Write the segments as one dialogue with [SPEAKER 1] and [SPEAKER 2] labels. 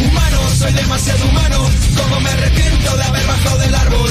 [SPEAKER 1] Humano, soy demasiado humano. Como me arrepiento de haber bajado del árbol.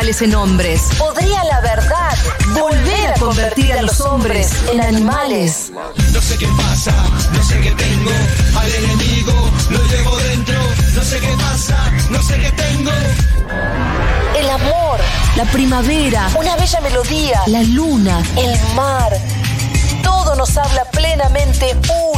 [SPEAKER 2] en hombres. ¿Podría la verdad volver a convertir a los hombres en animales?
[SPEAKER 1] No sé qué pasa, no sé qué tengo. Al enemigo lo llevo dentro. No sé qué pasa, no sé qué tengo.
[SPEAKER 2] El amor, la primavera, una bella melodía, la luna, el mar. Todo nos habla plenamente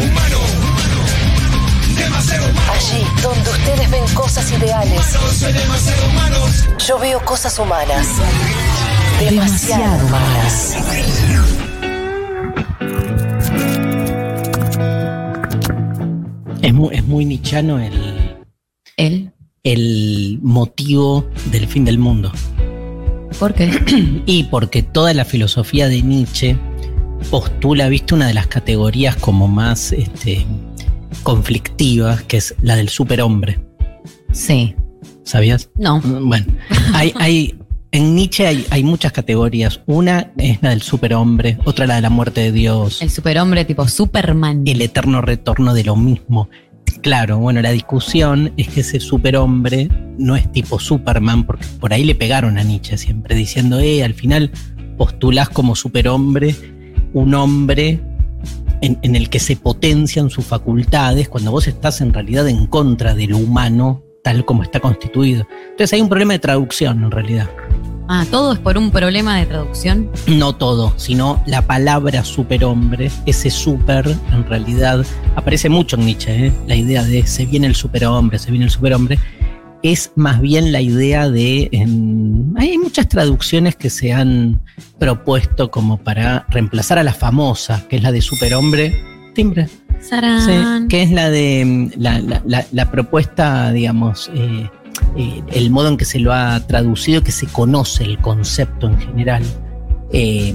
[SPEAKER 1] Humano, demasiado humano.
[SPEAKER 2] Allí donde ustedes ven cosas ideales,
[SPEAKER 1] Humano, demasiado humano.
[SPEAKER 2] yo veo cosas humanas. Demasiado humanas.
[SPEAKER 3] Es muy, es muy nichano el,
[SPEAKER 4] Él.
[SPEAKER 3] el motivo del fin del mundo.
[SPEAKER 4] ¿Por qué?
[SPEAKER 3] Y porque toda la filosofía de Nietzsche postula, viste, una de las categorías como más este, conflictivas, que es la del superhombre.
[SPEAKER 4] Sí.
[SPEAKER 3] ¿Sabías?
[SPEAKER 4] No.
[SPEAKER 3] Bueno, hay, hay, en Nietzsche hay, hay muchas categorías. Una es la del superhombre, otra la de la muerte de Dios,
[SPEAKER 4] El superhombre tipo Superman.
[SPEAKER 3] el eterno retorno de lo mismo. Claro, bueno, la discusión es que ese superhombre no es tipo Superman, porque por ahí le pegaron a Nietzsche siempre, diciendo, eh, al final postulás como superhombre un hombre en, en el que se potencian sus facultades cuando vos estás en realidad en contra de lo humano tal como está constituido. Entonces hay un problema de traducción en realidad.
[SPEAKER 4] Ah, todo es por un problema de traducción.
[SPEAKER 3] No todo, sino la palabra superhombre, ese super en realidad aparece mucho en Nietzsche, ¿eh? la idea de se viene el superhombre, se viene el superhombre, es más bien la idea de... en- hay muchas traducciones que se han propuesto como para reemplazar a la famosa, que es la de superhombre. Timbre. Sí, que es la de mm, la, la- la- la propuesta, digamos, eh, eh, el modo en que se lo ha traducido, que se conoce el concepto en general, eh,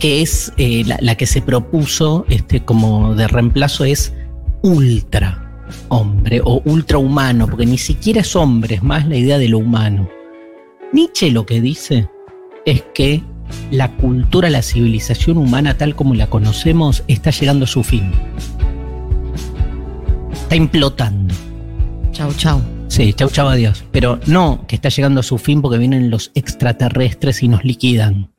[SPEAKER 3] que es eh, la, la que se propuso este, como de reemplazo es ultra hombre o ultra humano, porque ni siquiera es hombre, es más la idea de lo humano. Nietzsche lo que dice es que la cultura, la civilización humana tal como la conocemos está llegando a su fin. Está implotando.
[SPEAKER 4] Chau, chau.
[SPEAKER 3] Sí, chau chau adiós. Pero no que está llegando a su fin porque vienen los extraterrestres y nos liquidan,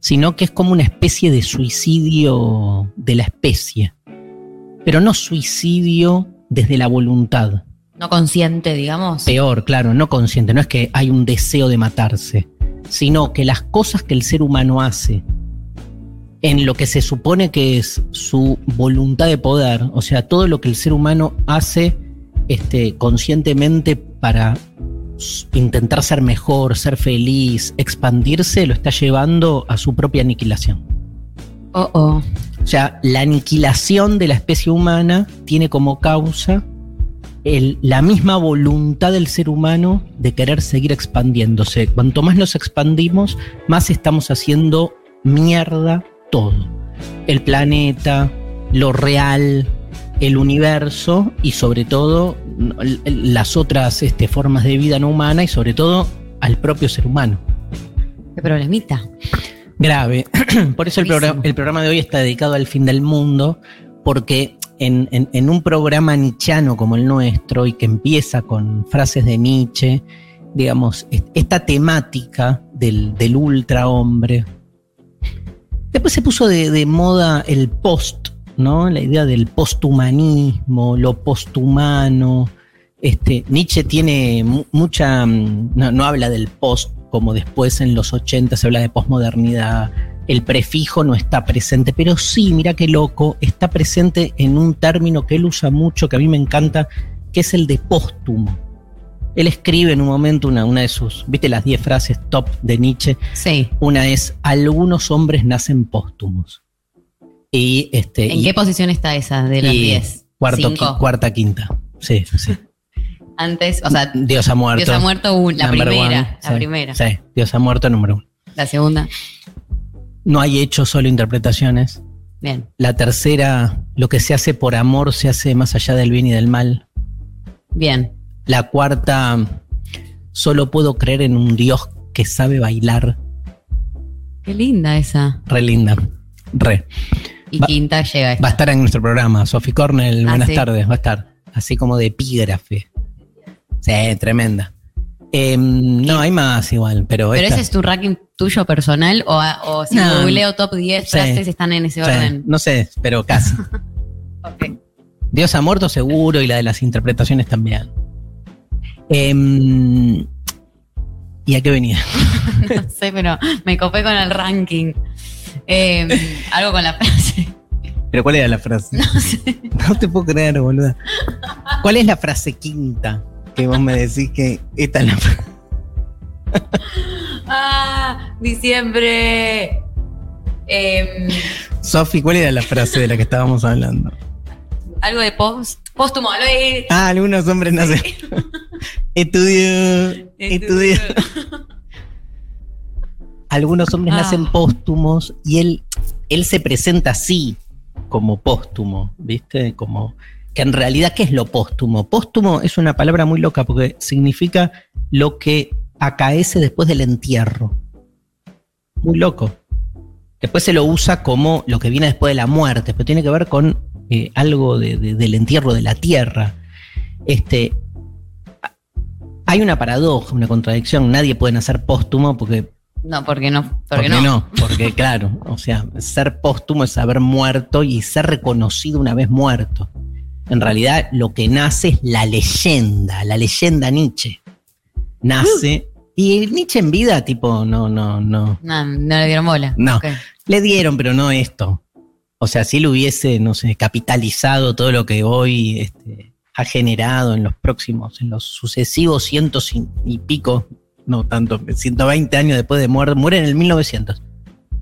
[SPEAKER 3] sino que es como una especie de suicidio de la especie. Pero no suicidio desde la voluntad.
[SPEAKER 4] No consciente, digamos.
[SPEAKER 3] Peor, claro, no consciente, no es que hay un deseo de matarse, sino que las cosas que el ser humano hace en lo que se supone que es su voluntad de poder, o sea, todo lo que el ser humano hace este, conscientemente para intentar ser mejor, ser feliz, expandirse, lo está llevando a su propia aniquilación.
[SPEAKER 4] Oh, oh.
[SPEAKER 3] O sea, la aniquilación de la especie humana tiene como causa la misma voluntad del ser humano de querer seguir expandiéndose. Cuanto más nos expandimos, más estamos haciendo mierda todo. El planeta, lo real, el universo y sobre todo las otras este, formas de vida no humana y sobre todo al propio ser humano.
[SPEAKER 4] Qué problemita.
[SPEAKER 3] Grave. Por eso el, programa- el programa de hoy está dedicado al fin del mundo, porque en, en- en un programa nichano como el nuestro y que empieza con frases de Nietzsche, digamos, est- esta temática del, del ultrahombre. Después se puso de, de moda el post, ¿no? La idea del posthumanismo, lo posthumano. Este, Nietzsche tiene mu- mucha. mm, No, no habla del post como después en los 80 se habla de posmodernidad. El prefijo no está presente, pero sí, mira qué loco, está presente en un término que él usa mucho, que a mí me encanta, que es el de póstumo. Él escribe en un momento una, una de sus, viste las 10 frases top de Nietzsche,
[SPEAKER 4] Sí.
[SPEAKER 3] una es, algunos hombres nacen póstumos. Y este...
[SPEAKER 4] ¿En
[SPEAKER 3] y-
[SPEAKER 4] qué posición está esa de las
[SPEAKER 3] y
[SPEAKER 4] 10?
[SPEAKER 3] Cuarto,
[SPEAKER 4] Cinco.
[SPEAKER 3] qui- cuarta, quinta. Sí, sí.
[SPEAKER 4] Antes, o sea,
[SPEAKER 3] Dios ha muerto.
[SPEAKER 4] Dios ha muerto la
[SPEAKER 3] Number
[SPEAKER 4] primera.
[SPEAKER 3] one.
[SPEAKER 4] La
[SPEAKER 3] Sí,
[SPEAKER 4] primera.
[SPEAKER 3] Sí, Dios ha muerto número uno.
[SPEAKER 4] La segunda.
[SPEAKER 3] No hay hechos, solo interpretaciones.
[SPEAKER 4] Bien.
[SPEAKER 3] La tercera, lo que se hace por amor se hace más allá del bien y del mal.
[SPEAKER 4] Bien.
[SPEAKER 3] La cuarta, solo puedo creer en un Dios que sabe bailar.
[SPEAKER 4] Qué linda esa.
[SPEAKER 3] Re linda. Re.
[SPEAKER 4] Y
[SPEAKER 3] Va-
[SPEAKER 4] quinta llega esta.
[SPEAKER 3] Va a estar en nuestro programa. Sophie Cornell,
[SPEAKER 4] Ah,
[SPEAKER 3] buenas
[SPEAKER 4] sí.
[SPEAKER 3] tardes. Va a estar. Así como de epígrafe. Sí, tremenda. Em, no, hay más igual, pero,
[SPEAKER 4] ¿Pero
[SPEAKER 3] esta-
[SPEAKER 4] ese es tu ranking tuyo personal o, o si
[SPEAKER 3] No.
[SPEAKER 4] googleo top 10
[SPEAKER 3] Sí.
[SPEAKER 4] frases están en ese
[SPEAKER 3] sí,
[SPEAKER 4] orden?
[SPEAKER 3] no sé, pero casi.
[SPEAKER 4] Ok.
[SPEAKER 3] Dios ha muerto seguro y la de las interpretaciones también. Em, ¿Y a qué venía?
[SPEAKER 4] No sé, pero me copé con el ranking. Eh, algo con la frase.
[SPEAKER 3] ¿Pero cuál era la frase?
[SPEAKER 4] No sé.
[SPEAKER 3] No te puedo creer, boluda. ¿Cuál es la frase quinta que vos me decís que esta es la?
[SPEAKER 4] Ah, diciembre. Eh,
[SPEAKER 3] Sofi, ¿cuál era la frase de la que estábamos hablando?
[SPEAKER 4] algo de post, póstumo. De,
[SPEAKER 3] Ah, algunos hombres nacen. Estudio, estudio. Algunos hombres
[SPEAKER 4] Ah.
[SPEAKER 3] nacen póstumos y él, él se presenta así, como póstumo, ¿viste? Como que en realidad, ¿qué es lo póstumo? Póstumo es una palabra muy loca porque significa lo que acaece después del entierro. Muy loco. Después se lo usa como lo que viene después de la muerte, pero tiene que ver con eh, algo de- de- del entierro de la tierra. Este, hay una paradoja, una contradicción. Nadie puede nacer póstumo porque
[SPEAKER 4] No, porque no.
[SPEAKER 3] ¿Por
[SPEAKER 4] Porque no.
[SPEAKER 3] no? Porque claro, o sea, ser póstumo es haber muerto y ser reconocido una vez muerto. En realidad lo que nace es la leyenda, la leyenda Nietzsche. Nace y Nietzsche en vida tipo no no no
[SPEAKER 4] No, no le dieron bola.
[SPEAKER 3] No. Le dieron, pero no esto. O sea, si él hubiese, no sé, capitalizado todo lo que hoy este, ha generado en los próximos, en los sucesivos cientos y, y pico, no tanto, 120 años después de muerte, muere en el 1900.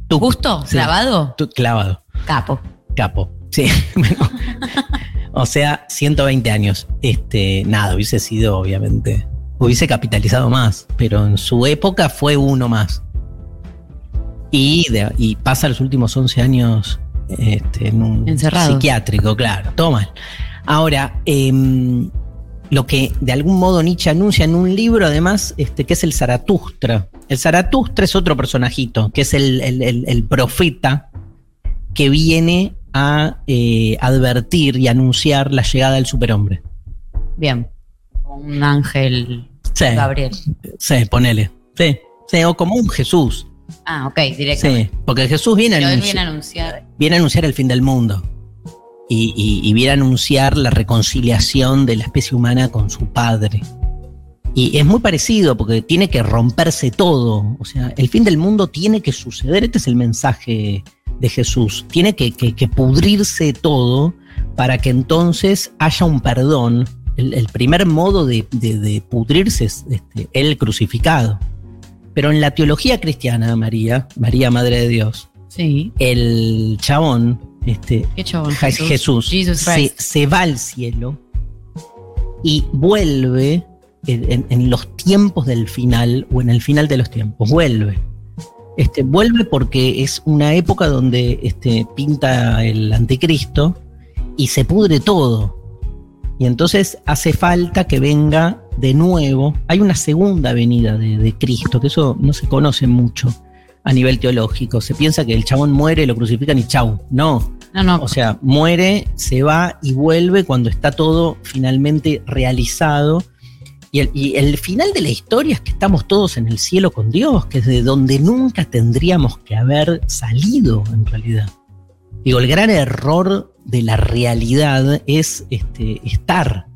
[SPEAKER 3] Tú,
[SPEAKER 4] ¿Justo?
[SPEAKER 3] Sí.
[SPEAKER 4] ¿Clavado?
[SPEAKER 3] tú, clavado,
[SPEAKER 4] Capo.
[SPEAKER 3] capo. Sí. bueno. O sea, 120 años. Este, nada, hubiese sido, obviamente, hubiese capitalizado más, pero en su época fue uno más. Y, de- y pasa los últimos 11 años este, en un
[SPEAKER 4] Encerrado.
[SPEAKER 3] psiquiátrico, claro, todo mal. Ahora, em, lo que de algún modo Nietzsche anuncia en un libro, además, este, que es el Zaratustra. El Zaratustra es otro personajito, que es el, el- el- el profeta que viene a eh, advertir y anunciar la llegada del superhombre.
[SPEAKER 4] Bien. Un ángel
[SPEAKER 3] Sí,
[SPEAKER 4] Gabriel.
[SPEAKER 3] sí, ponele. Sí, sí, o como un Jesús.
[SPEAKER 4] Ah, ok, directo.
[SPEAKER 3] Sí, porque Jesús viene a,
[SPEAKER 4] Pero él
[SPEAKER 3] anunci-
[SPEAKER 4] viene a anunciar.
[SPEAKER 3] viene a anunciar el fin del mundo. Y, y- y viene a anunciar la reconciliación de la especie humana con su padre. Y es muy parecido porque tiene que romperse todo. O sea, el fin del mundo tiene que suceder. Este es el mensaje de Jesús. Tiene que, que- que pudrirse todo para que entonces haya un perdón. El, el primer modo de, de- de pudrirse es este, el crucificado. Pero en la teología cristiana, María, María Madre de Dios,
[SPEAKER 4] Sí.
[SPEAKER 3] el chabón, este,
[SPEAKER 4] Qué chabón.
[SPEAKER 3] Ja- Jesús,
[SPEAKER 4] Jesus
[SPEAKER 3] se, se va al cielo y vuelve en, los tiempos del final o en el final de los tiempos. Vuelve. Este, vuelve porque es una época donde este, pinta el anticristo y se pudre todo. Y entonces hace falta que venga de nuevo. Hay una segunda venida de, de Cristo, que eso no se conoce mucho a nivel teológico. Se piensa que el chabón muere, lo crucifican y chau. No.
[SPEAKER 4] No, no.
[SPEAKER 3] O sea, muere, se va y vuelve cuando está todo finalmente realizado. Y el, y el final de la historia es que estamos todos en el cielo con Dios, que es de donde nunca tendríamos que haber salido en realidad. Digo, el gran error de la realidad es este, estar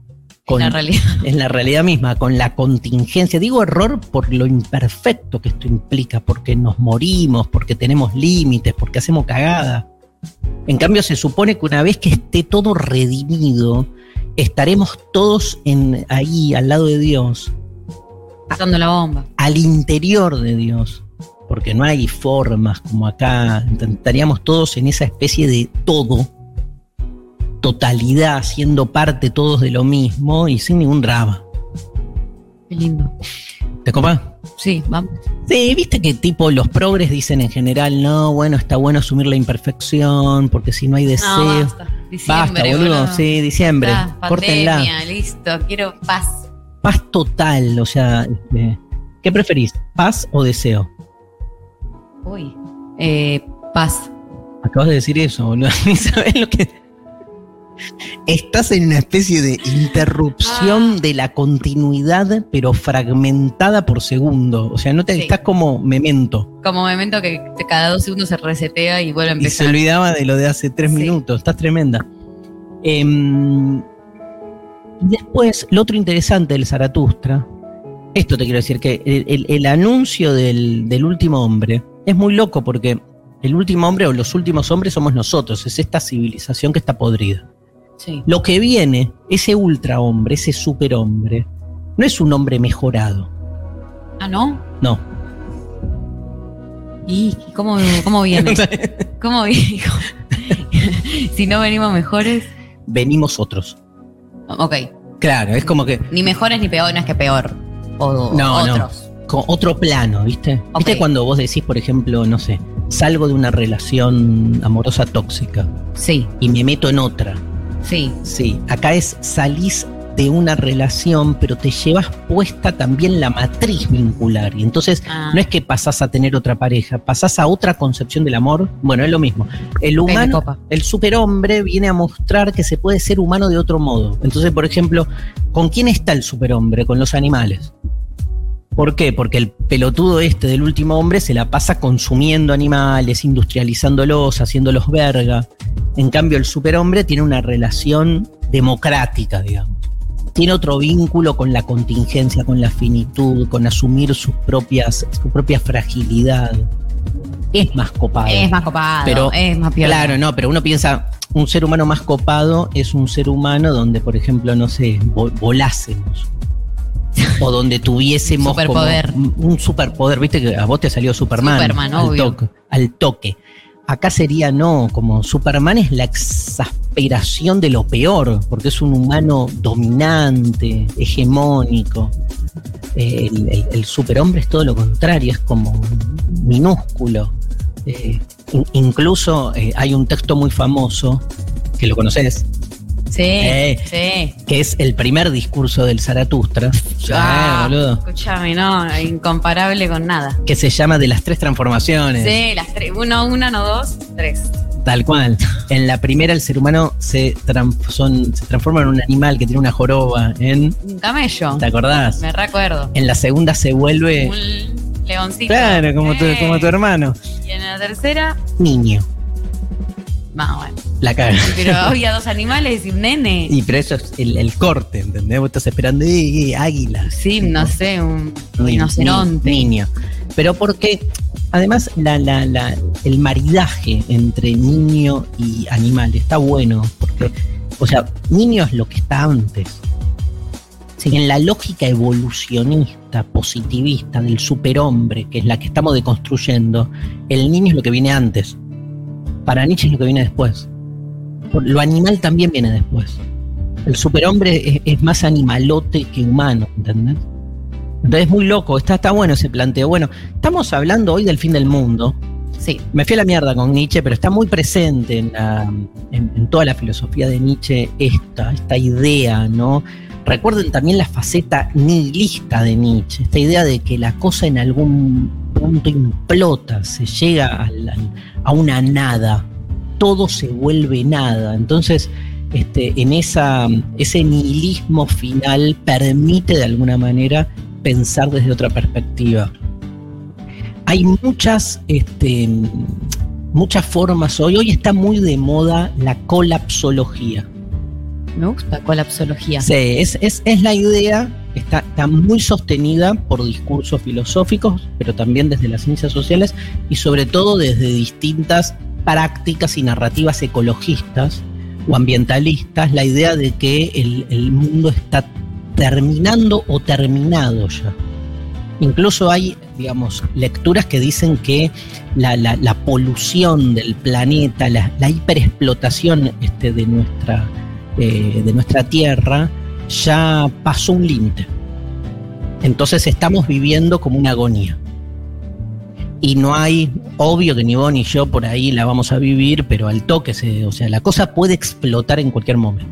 [SPEAKER 3] con,
[SPEAKER 4] la realidad.
[SPEAKER 3] en la realidad misma, con la contingencia. Digo error por lo imperfecto que esto implica, porque nos morimos, porque tenemos límites, porque hacemos cagada. En cambio, se supone que una vez que esté todo redimido, estaremos todos en, ahí al lado de Dios,
[SPEAKER 4] Pasando la bomba.
[SPEAKER 3] al interior de Dios. Porque no hay formas como acá. Estaríamos todos en esa especie de todo, totalidad, siendo parte todos de lo mismo y sin ningún drama.
[SPEAKER 4] Qué lindo.
[SPEAKER 3] ¿Te copa?
[SPEAKER 4] Sí, vamos.
[SPEAKER 3] Sí, viste que tipo los progres dicen en general, no, bueno, está bueno asumir la imperfección, porque si no hay deseo.
[SPEAKER 4] No, basta. Diciembre,
[SPEAKER 3] Basta, boludo. Sí, diciembre. Córtenla.
[SPEAKER 4] listo. Quiero paz.
[SPEAKER 3] Paz total, o sea, este, ¿qué preferís? ¿Paz o deseo?
[SPEAKER 4] Uy. Eh, paz.
[SPEAKER 3] Acabas de decir eso, boludo. Ni sabes lo que. Estás en una especie de interrupción
[SPEAKER 4] Ah.
[SPEAKER 3] de la continuidad, pero fragmentada por segundo. O sea, no te
[SPEAKER 4] Sí.
[SPEAKER 3] estás como memento.
[SPEAKER 4] Como momento que cada dos segundos se resetea y vuelve a
[SPEAKER 3] Y se
[SPEAKER 4] empezar.
[SPEAKER 3] olvidaba de lo de hace tres
[SPEAKER 4] Sí.
[SPEAKER 3] minutos. Estás tremenda. Em, y después, lo otro interesante del Zaratustra. Esto te quiero decir, que el, el- el anuncio del, del último hombre es muy loco porque el último hombre o los últimos hombres somos nosotros. Es esta civilización que está podrida.
[SPEAKER 4] Sí.
[SPEAKER 3] Lo que viene, ese ultra hombre, ese superhombre, no es un hombre mejorado.
[SPEAKER 4] Ah, ¿no?
[SPEAKER 3] No.
[SPEAKER 4] ¿Y cómo, cómo viene? ¿Cómo viene? si no venimos mejores.
[SPEAKER 3] Venimos otros.
[SPEAKER 4] Ok.
[SPEAKER 3] Claro, es como que
[SPEAKER 4] Ni mejores ni peor, no es que peor. O
[SPEAKER 3] No, no.
[SPEAKER 4] otros.
[SPEAKER 3] con otro plano, ¿viste?
[SPEAKER 4] Ok.
[SPEAKER 3] ¿Viste cuando vos decís, por ejemplo, no sé, salgo de una relación amorosa tóxica
[SPEAKER 4] Sí,
[SPEAKER 3] y me meto en otra?
[SPEAKER 4] Sí.
[SPEAKER 3] Sí, acá es salís de una relación, pero te llevas puesta también la matriz vincular. Y entonces
[SPEAKER 4] Ah.
[SPEAKER 3] no es que pasás a tener otra pareja, pasás a otra concepción del amor. Bueno, es lo mismo. El humano, el superhombre viene a mostrar que se puede ser humano de otro modo. Entonces, por ejemplo, ¿con quién está el superhombre? Con los animales. ¿Por qué? Porque el pelotudo este del último hombre se la pasa consumiendo animales, industrializándolos, haciéndolos verga. En cambio, el superhombre tiene una relación democrática, digamos. Tiene otro vínculo con la contingencia, con la finitud, con asumir sus propias, su propia fragilidad. Es más copado.
[SPEAKER 4] Es más copado,
[SPEAKER 3] Pero,
[SPEAKER 4] es más piola.
[SPEAKER 3] Claro, no, pero uno piensa, un ser humano más copado es un ser humano donde, por ejemplo, no sé, vo- volásemos. O donde tuviésemos como
[SPEAKER 4] Superpoder.
[SPEAKER 3] un, un superpoder, viste que a vos te salió Superman,
[SPEAKER 4] Superman,
[SPEAKER 3] al, toque, al toque. Acá sería no, como Superman es la exasperación de lo peor, porque es un humano dominante, hegemónico. El, el- el superhombre es todo lo contrario, es como minúsculo. Eh, in- incluso eh, hay un texto muy famoso, que lo conoces,
[SPEAKER 4] Sí,
[SPEAKER 3] Eh.
[SPEAKER 4] sí.
[SPEAKER 3] que es el primer discurso del Zaratustra,
[SPEAKER 4] Ah,
[SPEAKER 3] boludo,
[SPEAKER 4] escúchame, no, incomparable con nada.
[SPEAKER 3] que se llama de las tres transformaciones.
[SPEAKER 4] Sí, las tres. Uno, una, no dos, tres.
[SPEAKER 3] Tal cual. En la primera el ser humano se, son- se transforma en un animal que tiene una joroba. En,
[SPEAKER 4] Un camello.
[SPEAKER 3] ¿Te acordás?
[SPEAKER 4] Me recuerdo.
[SPEAKER 3] En la segunda se vuelve...
[SPEAKER 4] Un leoncito.
[SPEAKER 3] Claro, como tu, como tu hermano.
[SPEAKER 4] Y en la tercera,
[SPEAKER 3] Niño.
[SPEAKER 4] Bueno.
[SPEAKER 3] La cara.
[SPEAKER 4] Pero había dos animales y un nene.
[SPEAKER 3] Y pero eso es el, el corte, ¿entendés? Vos estás esperando eh, eh, águila.
[SPEAKER 4] Sí, no sé, un
[SPEAKER 3] Ni-
[SPEAKER 4] rinoceronte.
[SPEAKER 3] ni- niño. Pero porque, además, la, la, la- el maridaje entre niño y animal está bueno. Porque, o sea, niño es lo que está antes. En la lógica evolucionista, positivista del superhombre, que es la que estamos deconstruyendo, el niño es lo que viene antes. Para Nietzsche es lo que viene después. Lo animal también viene después. El superhombre es, es más animalote que humano, ¿entendés? Entonces es muy loco, está, está bueno ese planteo. Bueno, estamos hablando hoy del fin del mundo.
[SPEAKER 4] Sí.
[SPEAKER 3] Me fui a la mierda con Nietzsche, pero está muy presente en, la- en- en toda la filosofía de Nietzsche esta, esta idea, ¿no? Recuerden también la faceta nihilista de Nietzsche, esta idea de que la cosa en algún implota, se llega al- a una nada, todo se vuelve nada. Entonces, este, en esa, ese nihilismo final permite de alguna manera pensar desde otra perspectiva. Hay muchas, este, muchas formas hoy. Hoy está muy de moda la colapsología.
[SPEAKER 4] Me gusta colapsología.
[SPEAKER 3] Sí, es, es, es la idea, está, está muy sostenida por discursos filosóficos, pero también desde las ciencias sociales y sobre todo desde distintas prácticas y narrativas ecologistas o ambientalistas, la idea de que el, el mundo está terminando o terminado ya. Incluso hay, digamos, lecturas que dicen que la, la- la polución del planeta, la, la hiperexplotación este, de, nuestra, eh, de nuestra Tierra, ya pasó un límite. Entonces estamos viviendo como una agonía. Y no hay, obvio que ni vos ni yo por ahí la vamos a vivir, pero al toque, se, o sea, la cosa puede explotar en cualquier momento.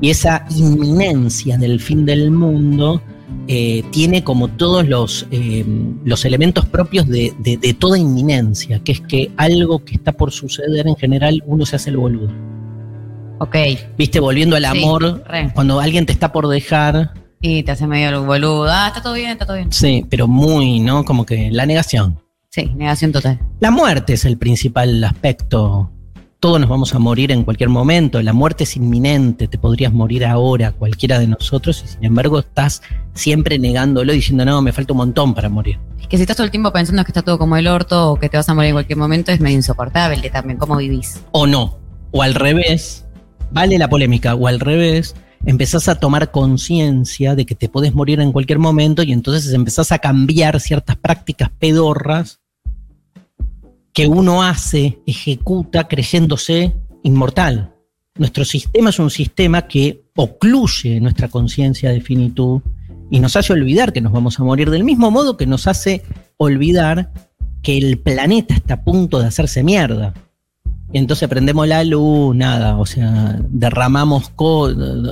[SPEAKER 3] Y esa inminencia del fin del mundo eh, tiene como todos los, eh, los elementos propios de, de- de toda inminencia, que es que algo que está por suceder en general uno se hace el boludo.
[SPEAKER 4] Ok.
[SPEAKER 3] Viste, volviendo al amor, cuando alguien te está por dejar,
[SPEAKER 4] Y te hace medio el boludo. Ah, está todo bien, está todo bien.
[SPEAKER 3] sí, pero muy, ¿no? Como que la negación.
[SPEAKER 4] Sí, negación total.
[SPEAKER 3] La muerte es el principal aspecto. Todos nos vamos a morir en cualquier momento. La muerte es inminente. Te podrías morir ahora, cualquiera de nosotros, y sin embargo estás siempre negándolo, diciendo, no, me falta un montón para morir.
[SPEAKER 4] Es que si estás todo el tiempo pensando que está todo como el orto o que te vas a morir en cualquier momento, es medio insoportable también. ¿Cómo vivís?
[SPEAKER 3] O no. O al revés. Vale la polémica. O al revés. Empezás a tomar conciencia de que te puedes morir en cualquier momento y entonces empezás a cambiar ciertas prácticas pedorras que uno hace, ejecuta creyéndose inmortal. Nuestro sistema es un sistema que ocluye nuestra conciencia de finitud y nos hace olvidar que nos vamos a morir del mismo modo que nos hace olvidar que el planeta está a punto de hacerse mierda. Entonces prendemos la luz, nada, o sea, derramamos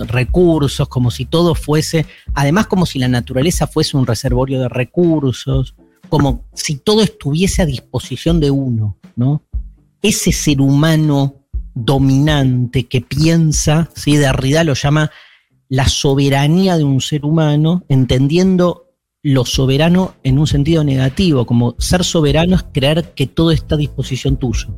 [SPEAKER 3] recursos como si todo fuese, además como si la naturaleza fuese un reservorio de recursos, como si todo estuviese a disposición de uno, ¿no? Ese ser humano dominante que piensa, ¿sí? Derrida lo llama la soberanía de un ser humano, entendiendo lo soberano en un sentido negativo, como ser soberano es creer que todo está a disposición tuyo.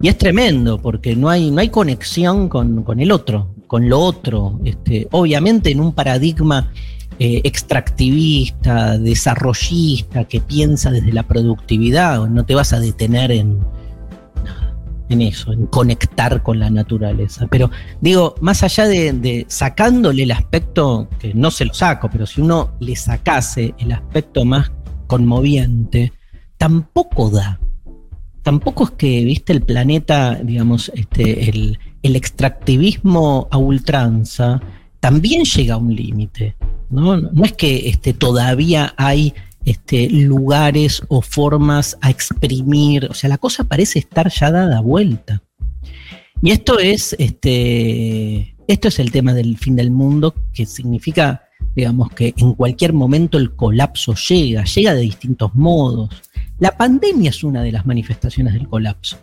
[SPEAKER 3] Y es tremendo, porque no hay, no hay conexión con, con el otro, con lo otro. Este, obviamente en un paradigma eh, extractivista, desarrollista, que piensa desde la productividad, no te vas a detener en, en eso, en conectar con la naturaleza. Pero digo, más allá de, de sacándole el aspecto, que no se lo saco, pero si uno le sacase el aspecto más conmoviente, tampoco da. Tampoco es que, viste, el planeta, digamos, este, el, extractivismo a ultranza también llega a un límite. ¿no? no es que este, todavía hay este, lugares o formas a exprimir. O sea, la cosa parece estar ya dada vuelta. Y esto es, este, esto es el tema del fin del mundo, que significa, digamos, que en cualquier momento el colapso llega, llega de distintos modos. La pandemia es una de las manifestaciones del colapso.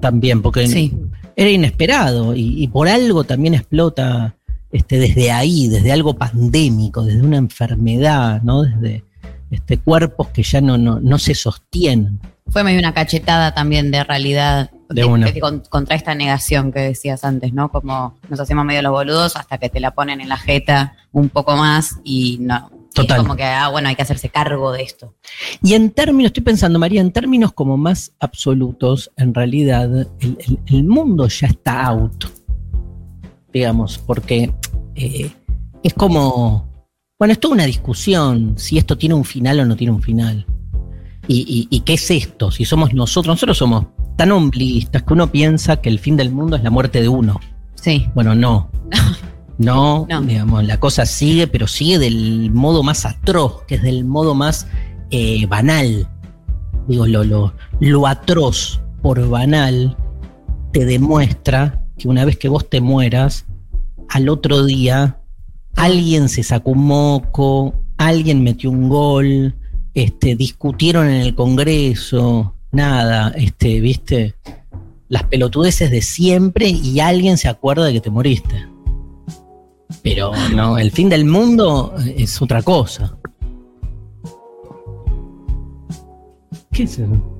[SPEAKER 3] También, porque
[SPEAKER 4] Sí.
[SPEAKER 3] era inesperado y, y por algo también explota este, desde ahí, desde algo pandémico, desde una enfermedad, ¿no? Desde este, cuerpos que ya no, no, no se sostienen.
[SPEAKER 4] Fue medio una cachetada también de realidad
[SPEAKER 3] De una.
[SPEAKER 4] con- contra esta negación que decías antes, ¿no? Como nos hacemos medio los boludos hasta que te la ponen en la jeta un poco más y no. Y
[SPEAKER 3] Total.
[SPEAKER 4] Es como que, ah, bueno, hay que hacerse cargo de esto.
[SPEAKER 3] Y en términos, estoy pensando, María, en términos como más absolutos, en realidad el, el- el mundo ya está out, digamos, porque eh, es como, bueno, es toda una discusión si esto tiene un final o no tiene un final. ¿Y, y- y qué es esto? Si somos nosotros, nosotros somos tan ombliguistas que uno piensa que el fin del mundo es la muerte de uno.
[SPEAKER 4] Sí.
[SPEAKER 3] Bueno, no. No,
[SPEAKER 4] No.
[SPEAKER 3] digamos, la cosa sigue, pero sigue del modo más atroz, que es del modo más eh, banal. digo, lo, lo, lo atroz por banal te demuestra que una vez que vos te mueras, al otro día alguien se sacó un moco, alguien metió un gol, este, discutieron en el Congreso, nada, este, viste, las pelotudeces de siempre y alguien se acuerda de que te moriste. Pero no, el fin del mundo es otra cosa. ¿Qué es eso?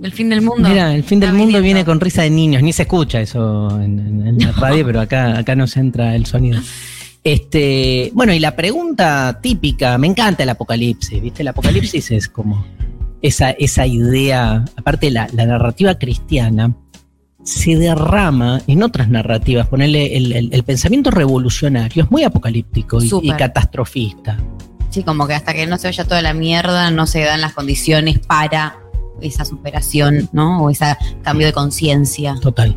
[SPEAKER 4] El fin del mundo.
[SPEAKER 3] Mira, el fin del mundo
[SPEAKER 4] viniendo.
[SPEAKER 3] viene con risa de niños, ni se escucha eso en, en- en la radio, pero acá, acá nos entra el sonido. Este, bueno, y la pregunta típica, me encanta el apocalipsis, ¿viste? El apocalipsis es como esa, esa idea, aparte la, la narrativa cristiana, se derrama en otras narrativas. Ponerle el, el- el pensamiento revolucionario es muy apocalíptico y, catastrofista.
[SPEAKER 4] Sí, como que hasta que no se vaya toda la mierda, no se dan las condiciones para esa superación, ¿no? O ese cambio de conciencia.
[SPEAKER 3] Total.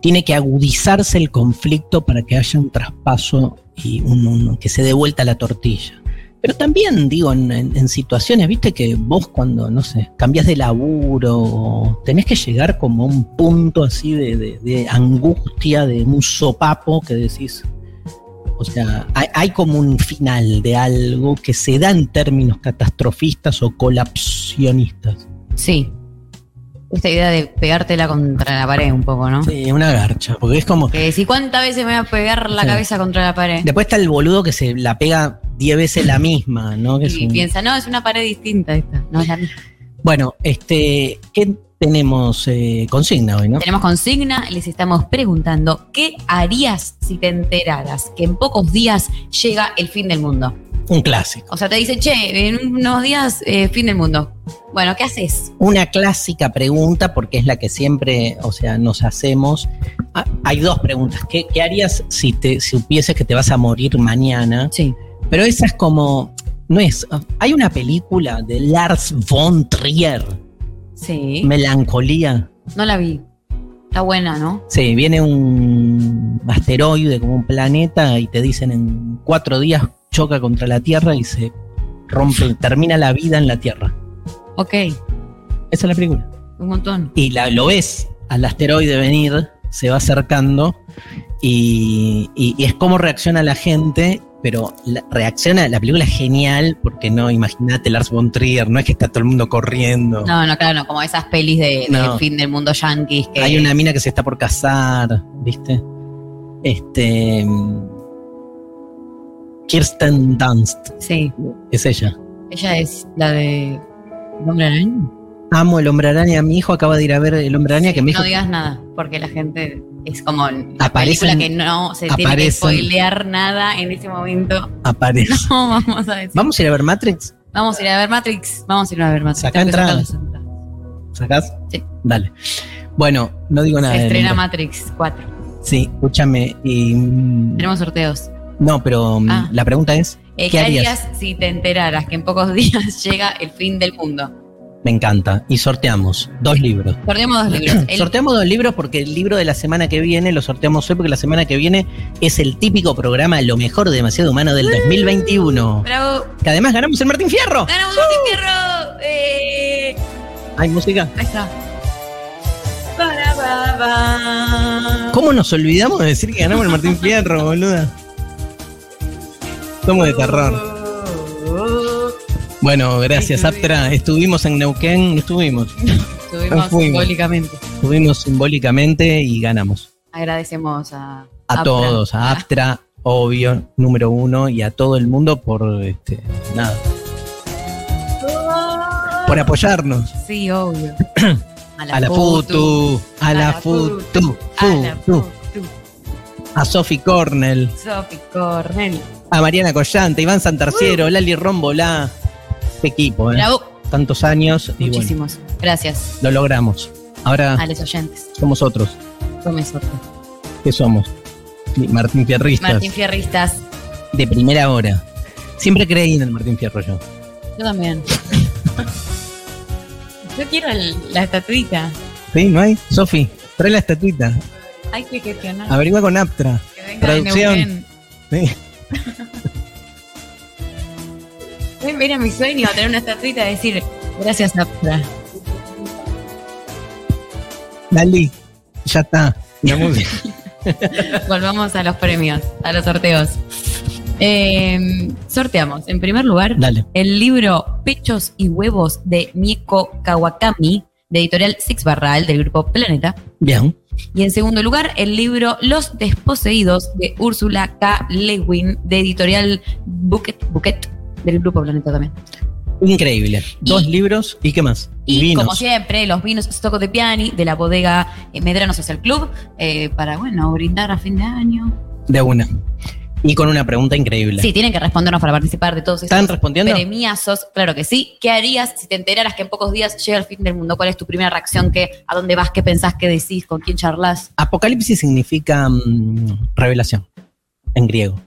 [SPEAKER 3] Tiene que agudizarse el conflicto para que haya un traspaso y un, un- que se dé vuelta la tortilla. Pero también, digo, en, situaciones, viste que vos cuando, no sé, cambias de laburo, tenés que llegar como a un punto así de, de- de angustia, de un sopapo que decís, o sea, hay, hay como un final de algo que se da en términos catastrofistas o colapsionistas.
[SPEAKER 4] Sí. Esta idea de pegártela contra la pared un poco, ¿no?
[SPEAKER 3] Sí, una garcha, porque es como,
[SPEAKER 4] Que decir, ¿cuántas veces me voy a pegar la
[SPEAKER 3] Sí.
[SPEAKER 4] cabeza contra la pared?
[SPEAKER 3] Después está el boludo que se la pega 10 veces la misma, ¿no? Que
[SPEAKER 4] Y
[SPEAKER 3] un-
[SPEAKER 4] piensa, no, es una pared distinta esta. No es la misma.
[SPEAKER 3] Bueno, este, ¿qué tenemos eh, consigna hoy, no?
[SPEAKER 4] Tenemos consigna, les estamos preguntando, ¿qué harías si te enteraras que en pocos días llega el fin del mundo?
[SPEAKER 3] Un clásico.
[SPEAKER 4] O sea, te dicen, che, en unos días, eh, fin del mundo. Bueno, ¿qué haces?
[SPEAKER 3] Una clásica pregunta, porque es la que siempre, o sea, nos hacemos. Ah, hay dos preguntas. ¿Qué, qué harías si te si supieses que te vas a morir mañana?
[SPEAKER 4] Sí.
[SPEAKER 3] Pero esa es como. No es. Hay una película de Lars von Trier,
[SPEAKER 4] Sí.
[SPEAKER 3] Melancolía.
[SPEAKER 4] No la vi. Está buena, ¿no?
[SPEAKER 3] Sí, viene un asteroide como un planeta y te dicen en cuatro días choca contra la Tierra y se rompe, termina la vida en la Tierra.
[SPEAKER 4] Ok,
[SPEAKER 3] Esa es la película.
[SPEAKER 4] un montón.
[SPEAKER 3] Y la, lo ves al asteroide venir, se va acercando y, y- y es como reacciona la gente, pero la, reacciona, la película es genial porque no, imagínate Lars von Trier, no es que está todo el mundo corriendo.
[SPEAKER 4] No, no, claro, no, como esas pelis de, de
[SPEAKER 3] No.
[SPEAKER 4] fin del mundo yankees que
[SPEAKER 3] Hay una mina que se está por casar, ¿viste? Este. Kirsten Dunst,
[SPEAKER 4] Sí,
[SPEAKER 3] es ella.
[SPEAKER 4] ella es la de ¿El hombre araña?
[SPEAKER 3] Amo el hombre araña. Mi hijo acaba de ir a ver el hombre araña que me dijo.
[SPEAKER 4] No digas nada, porque la gente es como la
[SPEAKER 3] Aparecen-
[SPEAKER 4] película que no se tiene que spoilear nada en este momento.
[SPEAKER 3] aparece.
[SPEAKER 4] No, vamos a decir.
[SPEAKER 3] Vamos a ir a ver Matrix.
[SPEAKER 4] Vamos a ir a ver Matrix. Vamos a ir a ver Matrix.
[SPEAKER 3] Sacá entradas. ¿Sacás?
[SPEAKER 4] Sí.
[SPEAKER 3] Dale. Bueno, no digo nada.
[SPEAKER 4] Se estrena. Matrix 4.
[SPEAKER 3] Sí, escúchame. y, mm,
[SPEAKER 4] Tenemos sorteos.
[SPEAKER 3] No, pero mm,
[SPEAKER 4] Ah.
[SPEAKER 3] la pregunta es:
[SPEAKER 4] Eh,
[SPEAKER 3] ¿Qué
[SPEAKER 4] ¿Qué
[SPEAKER 3] harías?
[SPEAKER 4] harías si te enteraras que en pocos días llega el fin del mundo?
[SPEAKER 3] me encanta. Y sorteamos dos libros.
[SPEAKER 4] Sorteamos dos libros. El-
[SPEAKER 3] Sorteamos dos libros porque el libro de la semana que viene lo sorteamos hoy porque la semana que viene es el típico programa Lo mejor de Demasiado Humano del 2021.
[SPEAKER 4] Bravo.
[SPEAKER 3] Que además ganamos el Martín Fierro.
[SPEAKER 4] ¡Ganamos Martín Fierro! Eh,
[SPEAKER 3] ¿Hay música?
[SPEAKER 4] ahí está.
[SPEAKER 3] ¿Cómo nos olvidamos de decir que ganamos el Martín Fierro, boluda? Somos de terror. Bueno, gracias, Aptra. Estuvimos en Neuquén, estuvimos.
[SPEAKER 4] Estuvimos simbólicamente.
[SPEAKER 3] Estuvimos simbólicamente y ganamos.
[SPEAKER 4] Agradecemos a,
[SPEAKER 3] A
[SPEAKER 4] Aptra.
[SPEAKER 3] todos, a Aptra, obvio, número uno, y a todo el mundo por este, nada. Por apoyarnos.
[SPEAKER 4] Sí, obvio.
[SPEAKER 3] A la Futu, a la Futu,
[SPEAKER 4] A la
[SPEAKER 3] Futu,
[SPEAKER 4] Futu.
[SPEAKER 3] a Sophie Cornell,
[SPEAKER 4] Sophie Cornell.
[SPEAKER 3] A Mariana Collante, Iván Santarciero, Lali Rombolá. Qué equipo, ¿eh?
[SPEAKER 4] Bravo.
[SPEAKER 3] Tantos años y bueno,
[SPEAKER 4] Muchísimos. Gracias
[SPEAKER 3] lo logramos. Ahora
[SPEAKER 4] a los oyentes.
[SPEAKER 3] somos otros.
[SPEAKER 4] Tome suerte.
[SPEAKER 3] ¿Qué somos? Martín Fierristas.
[SPEAKER 4] Martín Fierristas.
[SPEAKER 3] De primera hora. Siempre creí en el Martín Fierro yo.
[SPEAKER 4] Yo también. Yo quiero el- la estatuita.
[SPEAKER 3] ¿Sí? ¿No hay? Sofi, trae la estatuita.
[SPEAKER 4] Hay que gestionar.
[SPEAKER 3] Averigua con Aptra.
[SPEAKER 4] Que venga de
[SPEAKER 3] Producción.
[SPEAKER 4] Neuquén.
[SPEAKER 3] Sí.
[SPEAKER 4] Era mi sueño tener una estatuita y decir, Gracias, Apra.
[SPEAKER 3] Dali, ya está. La música.
[SPEAKER 4] Volvamos a los premios, a los sorteos. Eh, sorteamos, en primer lugar,
[SPEAKER 3] Dale.
[SPEAKER 4] el libro Pechos y Huevos de Mieko Kawakami, de editorial Six Barral, del grupo Planeta.
[SPEAKER 3] Bien.
[SPEAKER 4] Y en segundo lugar, el libro Los Desposeídos de Úrsula K. Lewin, de editorial Bucket, Bucket del Grupo Planeta también.
[SPEAKER 3] Increíble. Dos
[SPEAKER 4] Y-
[SPEAKER 3] libros y qué más.
[SPEAKER 4] Y
[SPEAKER 3] Vinos.
[SPEAKER 4] como siempre, los vinos Stocco de Piani de la bodega eh, Medrano Social Club, eh, para, bueno, brindar a fin de año.
[SPEAKER 3] De una. Y con una pregunta increíble.
[SPEAKER 4] Sí, tienen que respondernos para participar de todos estos
[SPEAKER 3] ¿Están respondiendo?
[SPEAKER 4] premiazos. Claro que sí. ¿Qué harías si te enteraras que en pocos días llega el fin del mundo? ¿Cuál es tu primera reacción? ¿Qué, ¿A dónde vas? ¿Qué pensás? ¿Qué decís? ¿Con quién charlas?
[SPEAKER 3] Apocalipsis significa mm, revelación en griego.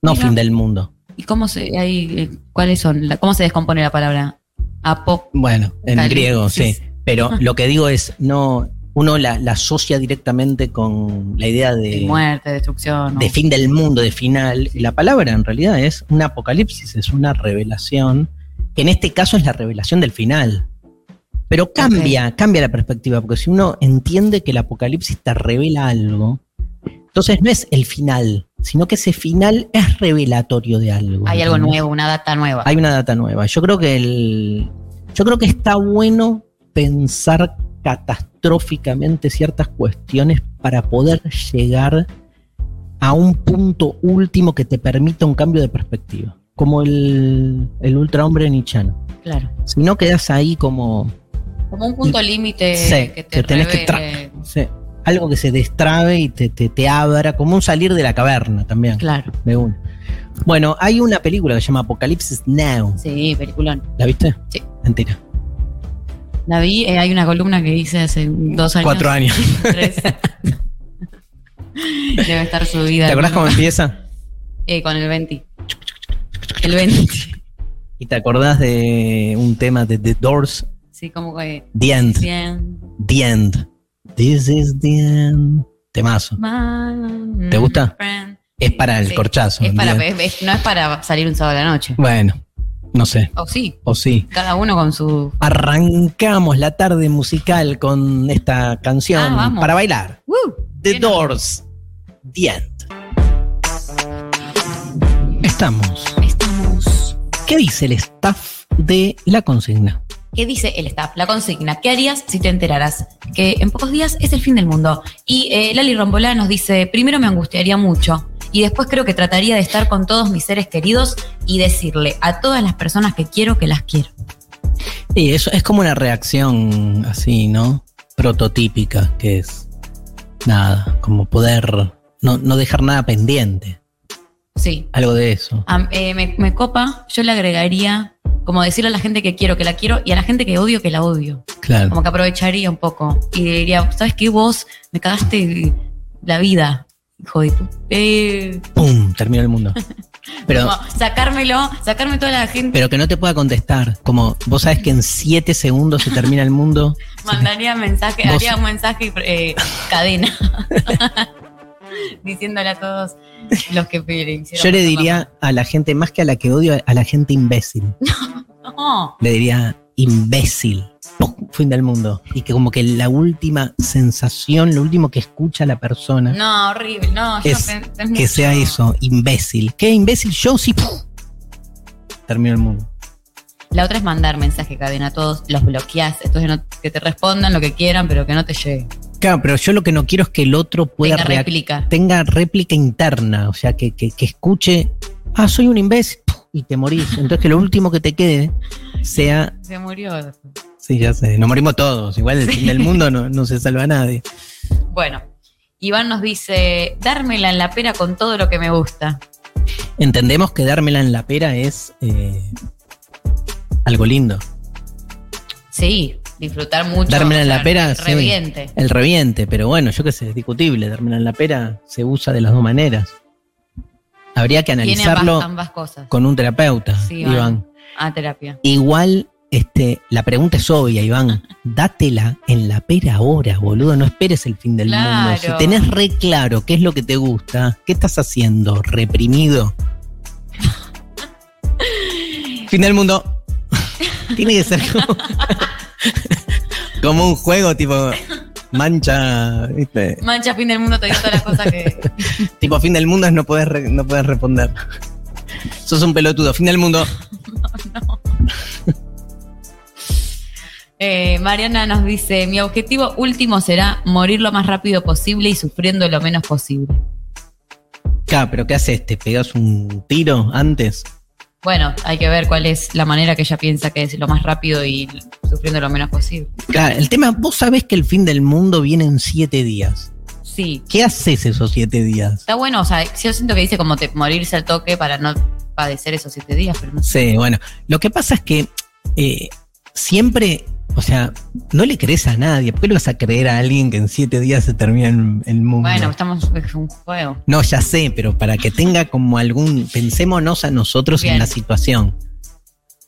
[SPEAKER 3] No
[SPEAKER 4] Mira.
[SPEAKER 3] fin del mundo.
[SPEAKER 4] ¿Y cómo se, hay, eh, cuáles son? La- ¿Cómo se descompone la palabra? Apo.
[SPEAKER 3] Bueno, en griego, sí. Pero lo que digo es, no, uno la, la asocia directamente con la idea de,
[SPEAKER 4] muerte, destrucción.
[SPEAKER 3] de fin del mundo, de final. Y la palabra en realidad es un apocalipsis, es una revelación, que en este caso es la revelación del final. Pero cambia, cambia la perspectiva, porque si uno entiende que el apocalipsis te revela algo, entonces no es el final, sino que ese final es revelatorio de algo.
[SPEAKER 4] Hay algo nuevo, una data nueva.
[SPEAKER 3] Hay una data nueva. Yo creo que el. Yo creo que está bueno pensar catastróficamente ciertas cuestiones para poder llegar a un punto último que te permita un cambio de perspectiva. Como el, el ultrahombre nichano.
[SPEAKER 4] Claro.
[SPEAKER 3] Si no quedas ahí como.
[SPEAKER 4] Como un punto límite
[SPEAKER 3] Sí,
[SPEAKER 4] que te
[SPEAKER 3] que tenés que sí, algo que se destrabe y te, te, te abra, como un salir de la caverna también.
[SPEAKER 4] Claro.
[SPEAKER 3] De uno. Bueno, hay una película que se llama Apocalipsis Now.
[SPEAKER 4] Sí, peliculón.
[SPEAKER 3] ¿La viste?
[SPEAKER 4] Sí.
[SPEAKER 3] Mentira.
[SPEAKER 4] La vi, eh, hay una columna que hice hace dos años.
[SPEAKER 3] Cuatro años.
[SPEAKER 4] Tres. Debe estar subida.
[SPEAKER 3] ¿Te acordás cómo empieza?
[SPEAKER 4] Eh, con el 20. El 20.
[SPEAKER 3] ¿Y te acordás de un tema de The Doors?
[SPEAKER 4] Sí, como que.
[SPEAKER 3] The End. The End. This is the end. Temazo. ¿Te gusta? Es para el
[SPEAKER 4] Sí,
[SPEAKER 3] corchazo.
[SPEAKER 4] Es para, es- no es para salir un sábado a la noche.
[SPEAKER 3] Bueno, no sé.
[SPEAKER 4] O sí,
[SPEAKER 3] O sí.
[SPEAKER 4] cada uno con su.
[SPEAKER 3] Arrancamos la tarde musical con esta canción
[SPEAKER 4] Ah,
[SPEAKER 3] para bailar. The
[SPEAKER 4] Bien.
[SPEAKER 3] Doors. The End. Estamos.
[SPEAKER 4] Estamos.
[SPEAKER 3] ¿Qué dice el staff de la consigna?
[SPEAKER 4] ¿Qué dice el staff? La consigna. ¿Qué harías si te enteraras que en pocos días es el fin del mundo? Y eh, Lali Rombolá nos dice, primero me angustiaría mucho y después creo que trataría de estar con todos mis seres queridos y decirle a todas las personas que quiero que las quiero.
[SPEAKER 3] Sí, eso es como una reacción así, ¿no? Prototípica, que es nada, como poder no, no dejar nada pendiente.
[SPEAKER 4] Sí.
[SPEAKER 3] Algo de eso.
[SPEAKER 4] Eh, me, me copa, yo le agregaría como decirle a la gente que quiero que la quiero y a la gente que odio que la odio.
[SPEAKER 3] Claro.
[SPEAKER 4] Como que aprovecharía un poco y diría, ¿sabes qué? Vos me cagaste la vida, hijo de pu- eh,
[SPEAKER 3] ¡Pum! Terminó el mundo. Pero,
[SPEAKER 4] como sacármelo, sacarme toda la gente,
[SPEAKER 3] pero que no te pueda contestar. Como vos sabes que en siete segundos se termina el mundo.
[SPEAKER 4] mandaría mensaje,
[SPEAKER 3] Vos-
[SPEAKER 4] haría un mensaje eh, cadena. Diciéndole a todos los que hicieron
[SPEAKER 3] Yo le diría a la gente, más que a la que odio, a la gente imbécil.
[SPEAKER 4] la- No,
[SPEAKER 3] Le diría imbécil. ¡Pum! Fin del mundo. Y que como que la última sensación, lo último que escucha la persona.
[SPEAKER 4] no, horrible, no, yo
[SPEAKER 3] Es que sea eso, imbécil. ¿Qué imbécil? Yo sí. ¡pum! Terminó el mundo.
[SPEAKER 4] La otra es mandar mensaje cadena a todos, los bloqueás, entonces no- que te respondan lo que quieran, pero que no te llegue.
[SPEAKER 3] Claro, pero yo lo que no quiero es que el otro pueda
[SPEAKER 4] Tenga réplica.
[SPEAKER 3] tenga réplica interna, o sea, que, que- que escuche, ah, soy un imbécil. Y te morís. Entonces que lo último que te quede sea,
[SPEAKER 4] Se murió.
[SPEAKER 3] sí, ya sé, nos morimos todos, igual el del mundo no, no se salva a nadie.
[SPEAKER 4] Bueno, Iván nos dice, dármela en la pera con todo lo que me gusta.
[SPEAKER 3] Entendemos que dármela en la pera es eh, algo lindo.
[SPEAKER 4] Sí, disfrutar mucho.
[SPEAKER 3] Dármela en la pera, sí.
[SPEAKER 4] Reviente.
[SPEAKER 3] El reviente, pero bueno, yo qué sé, es discutible. Dármela en la pera se usa de las dos maneras. Habría que analizarlo
[SPEAKER 4] ambas, ambas cosas.
[SPEAKER 3] con un terapeuta,
[SPEAKER 4] Sí,
[SPEAKER 3] Iván.
[SPEAKER 4] Iván. Ah, terapia.
[SPEAKER 3] Igual, este, la pregunta es obvia, Iván. Dátela en la pera ahora, boludo. No esperes el fin del
[SPEAKER 4] Claro.
[SPEAKER 3] mundo. Si tenés re claro qué es lo que te gusta, ¿qué estás haciendo? ¿Reprimido? fin del mundo. Tiene que ser como, como un juego tipo mancha, ¿viste?
[SPEAKER 4] Mancha, fin del mundo, te digo todas las cosas que.
[SPEAKER 3] Tipo fin del mundo es no re- no poder responder. Sos un pelotudo, fin del mundo.
[SPEAKER 4] Eh, Mariana nos dice: Mi objetivo último será morir lo más rápido posible y sufriendo lo menos posible.
[SPEAKER 3] Claro, pero ¿qué haces? ¿Te pegas un tiro antes?
[SPEAKER 4] Bueno, hay que ver cuál es la manera que ella piensa que es lo más rápido y sufriendo lo menos posible.
[SPEAKER 3] Claro, el tema, vos sabés que el fin del mundo viene en siete días.
[SPEAKER 4] Sí.
[SPEAKER 3] ¿Qué haces esos siete días?
[SPEAKER 4] Está bueno, o sea, yo siento que dice como te, morirse al toque para no padecer esos siete días, pero no sé.
[SPEAKER 3] Sí, bueno, lo que pasa es que eh, siempre, o sea, no le crees a nadie. ¿Por qué le vas a creer a alguien que en siete días se termina el, mundo?
[SPEAKER 4] Bueno, estamos, es un juego.
[SPEAKER 3] No, ya sé, pero para que tenga como algún. Pensémonos a nosotros
[SPEAKER 4] Bien.
[SPEAKER 3] en la situación.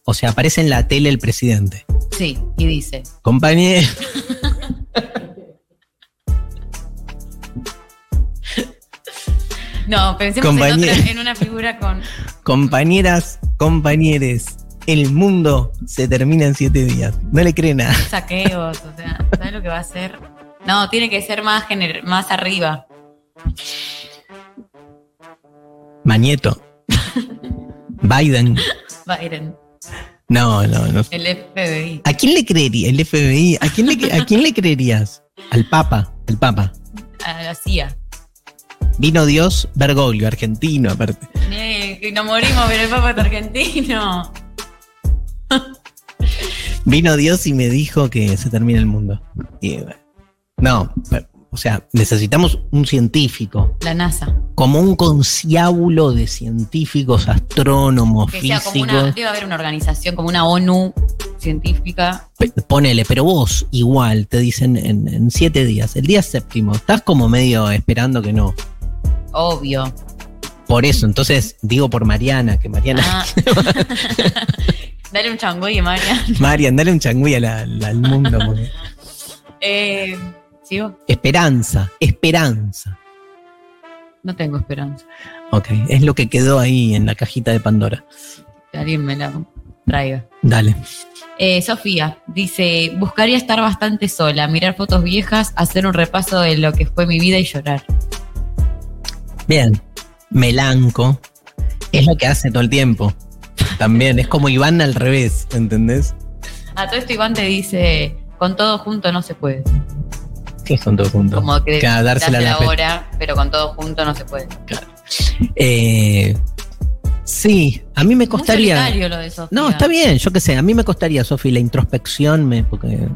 [SPEAKER 3] O sea, aparece en la tele el presidente.
[SPEAKER 4] Sí, y dice.
[SPEAKER 3] Compañero.
[SPEAKER 4] No, pensemos en,
[SPEAKER 3] Compañía.
[SPEAKER 4] otra, en una figura con.
[SPEAKER 3] Compañeras, compañeres, el mundo se termina en siete días. No le cree nada.
[SPEAKER 4] saqueos, o sea, ¿sabes lo que va a hacer? No, tiene que ser más, gener- más arriba.
[SPEAKER 3] Mañeto. Biden.
[SPEAKER 4] Biden,
[SPEAKER 3] No, no, no.
[SPEAKER 4] el FBI.
[SPEAKER 3] ¿A quién le creería? El FBI. ¿A quién le, a quién le creerías? Al Papa. El Papa.
[SPEAKER 4] A la CIA.
[SPEAKER 3] Vino Dios Bergoglio, argentino, aparte.
[SPEAKER 4] Eh, nos morimos, pero el Papa es argentino.
[SPEAKER 3] Vino Dios y me dijo que se termina el mundo. Y, no, o sea, necesitamos un científico,
[SPEAKER 4] La NASA.
[SPEAKER 3] como un conciábulo de científicos, astrónomos,
[SPEAKER 4] Que sea como una. Debe haber una organización como una ONU científica.
[SPEAKER 3] Ponele, pero vos igual te dicen en, en siete días, el día séptimo, estás como medio esperando que no.
[SPEAKER 4] Obvio.
[SPEAKER 3] Por eso, entonces digo por Mariana, que Mariana,
[SPEAKER 4] Ah. Dale un changüey, María.
[SPEAKER 3] Marian, dale un changüí a la- la- al mundo. porque-
[SPEAKER 4] Eh, ¿Sigo?
[SPEAKER 3] Esperanza, esperanza.
[SPEAKER 4] No tengo esperanza.
[SPEAKER 3] Ok, es lo que quedó ahí en la cajita de Pandora.
[SPEAKER 4] Que alguien me la traiga.
[SPEAKER 3] Dale.
[SPEAKER 4] Eh, Sofía dice: Buscaría estar bastante sola, mirar fotos viejas, hacer un repaso de lo que fue mi vida y llorar.
[SPEAKER 3] Bien, melanco. Es lo que hace todo el tiempo. También, es como Iván al revés, ¿entendés?
[SPEAKER 4] A todo esto Iván te dice: Con todo junto no se puede.
[SPEAKER 3] ¿Qué son todos juntos?
[SPEAKER 4] Como que
[SPEAKER 3] Claro, dársela la
[SPEAKER 4] hora, pero con todo junto no se puede.
[SPEAKER 3] Eh, sí, a mí me costaría.
[SPEAKER 4] Muy lo de Sofía.
[SPEAKER 3] No, está bien, yo qué sé, a mí me costaría, Sofi, la introspección, me, porque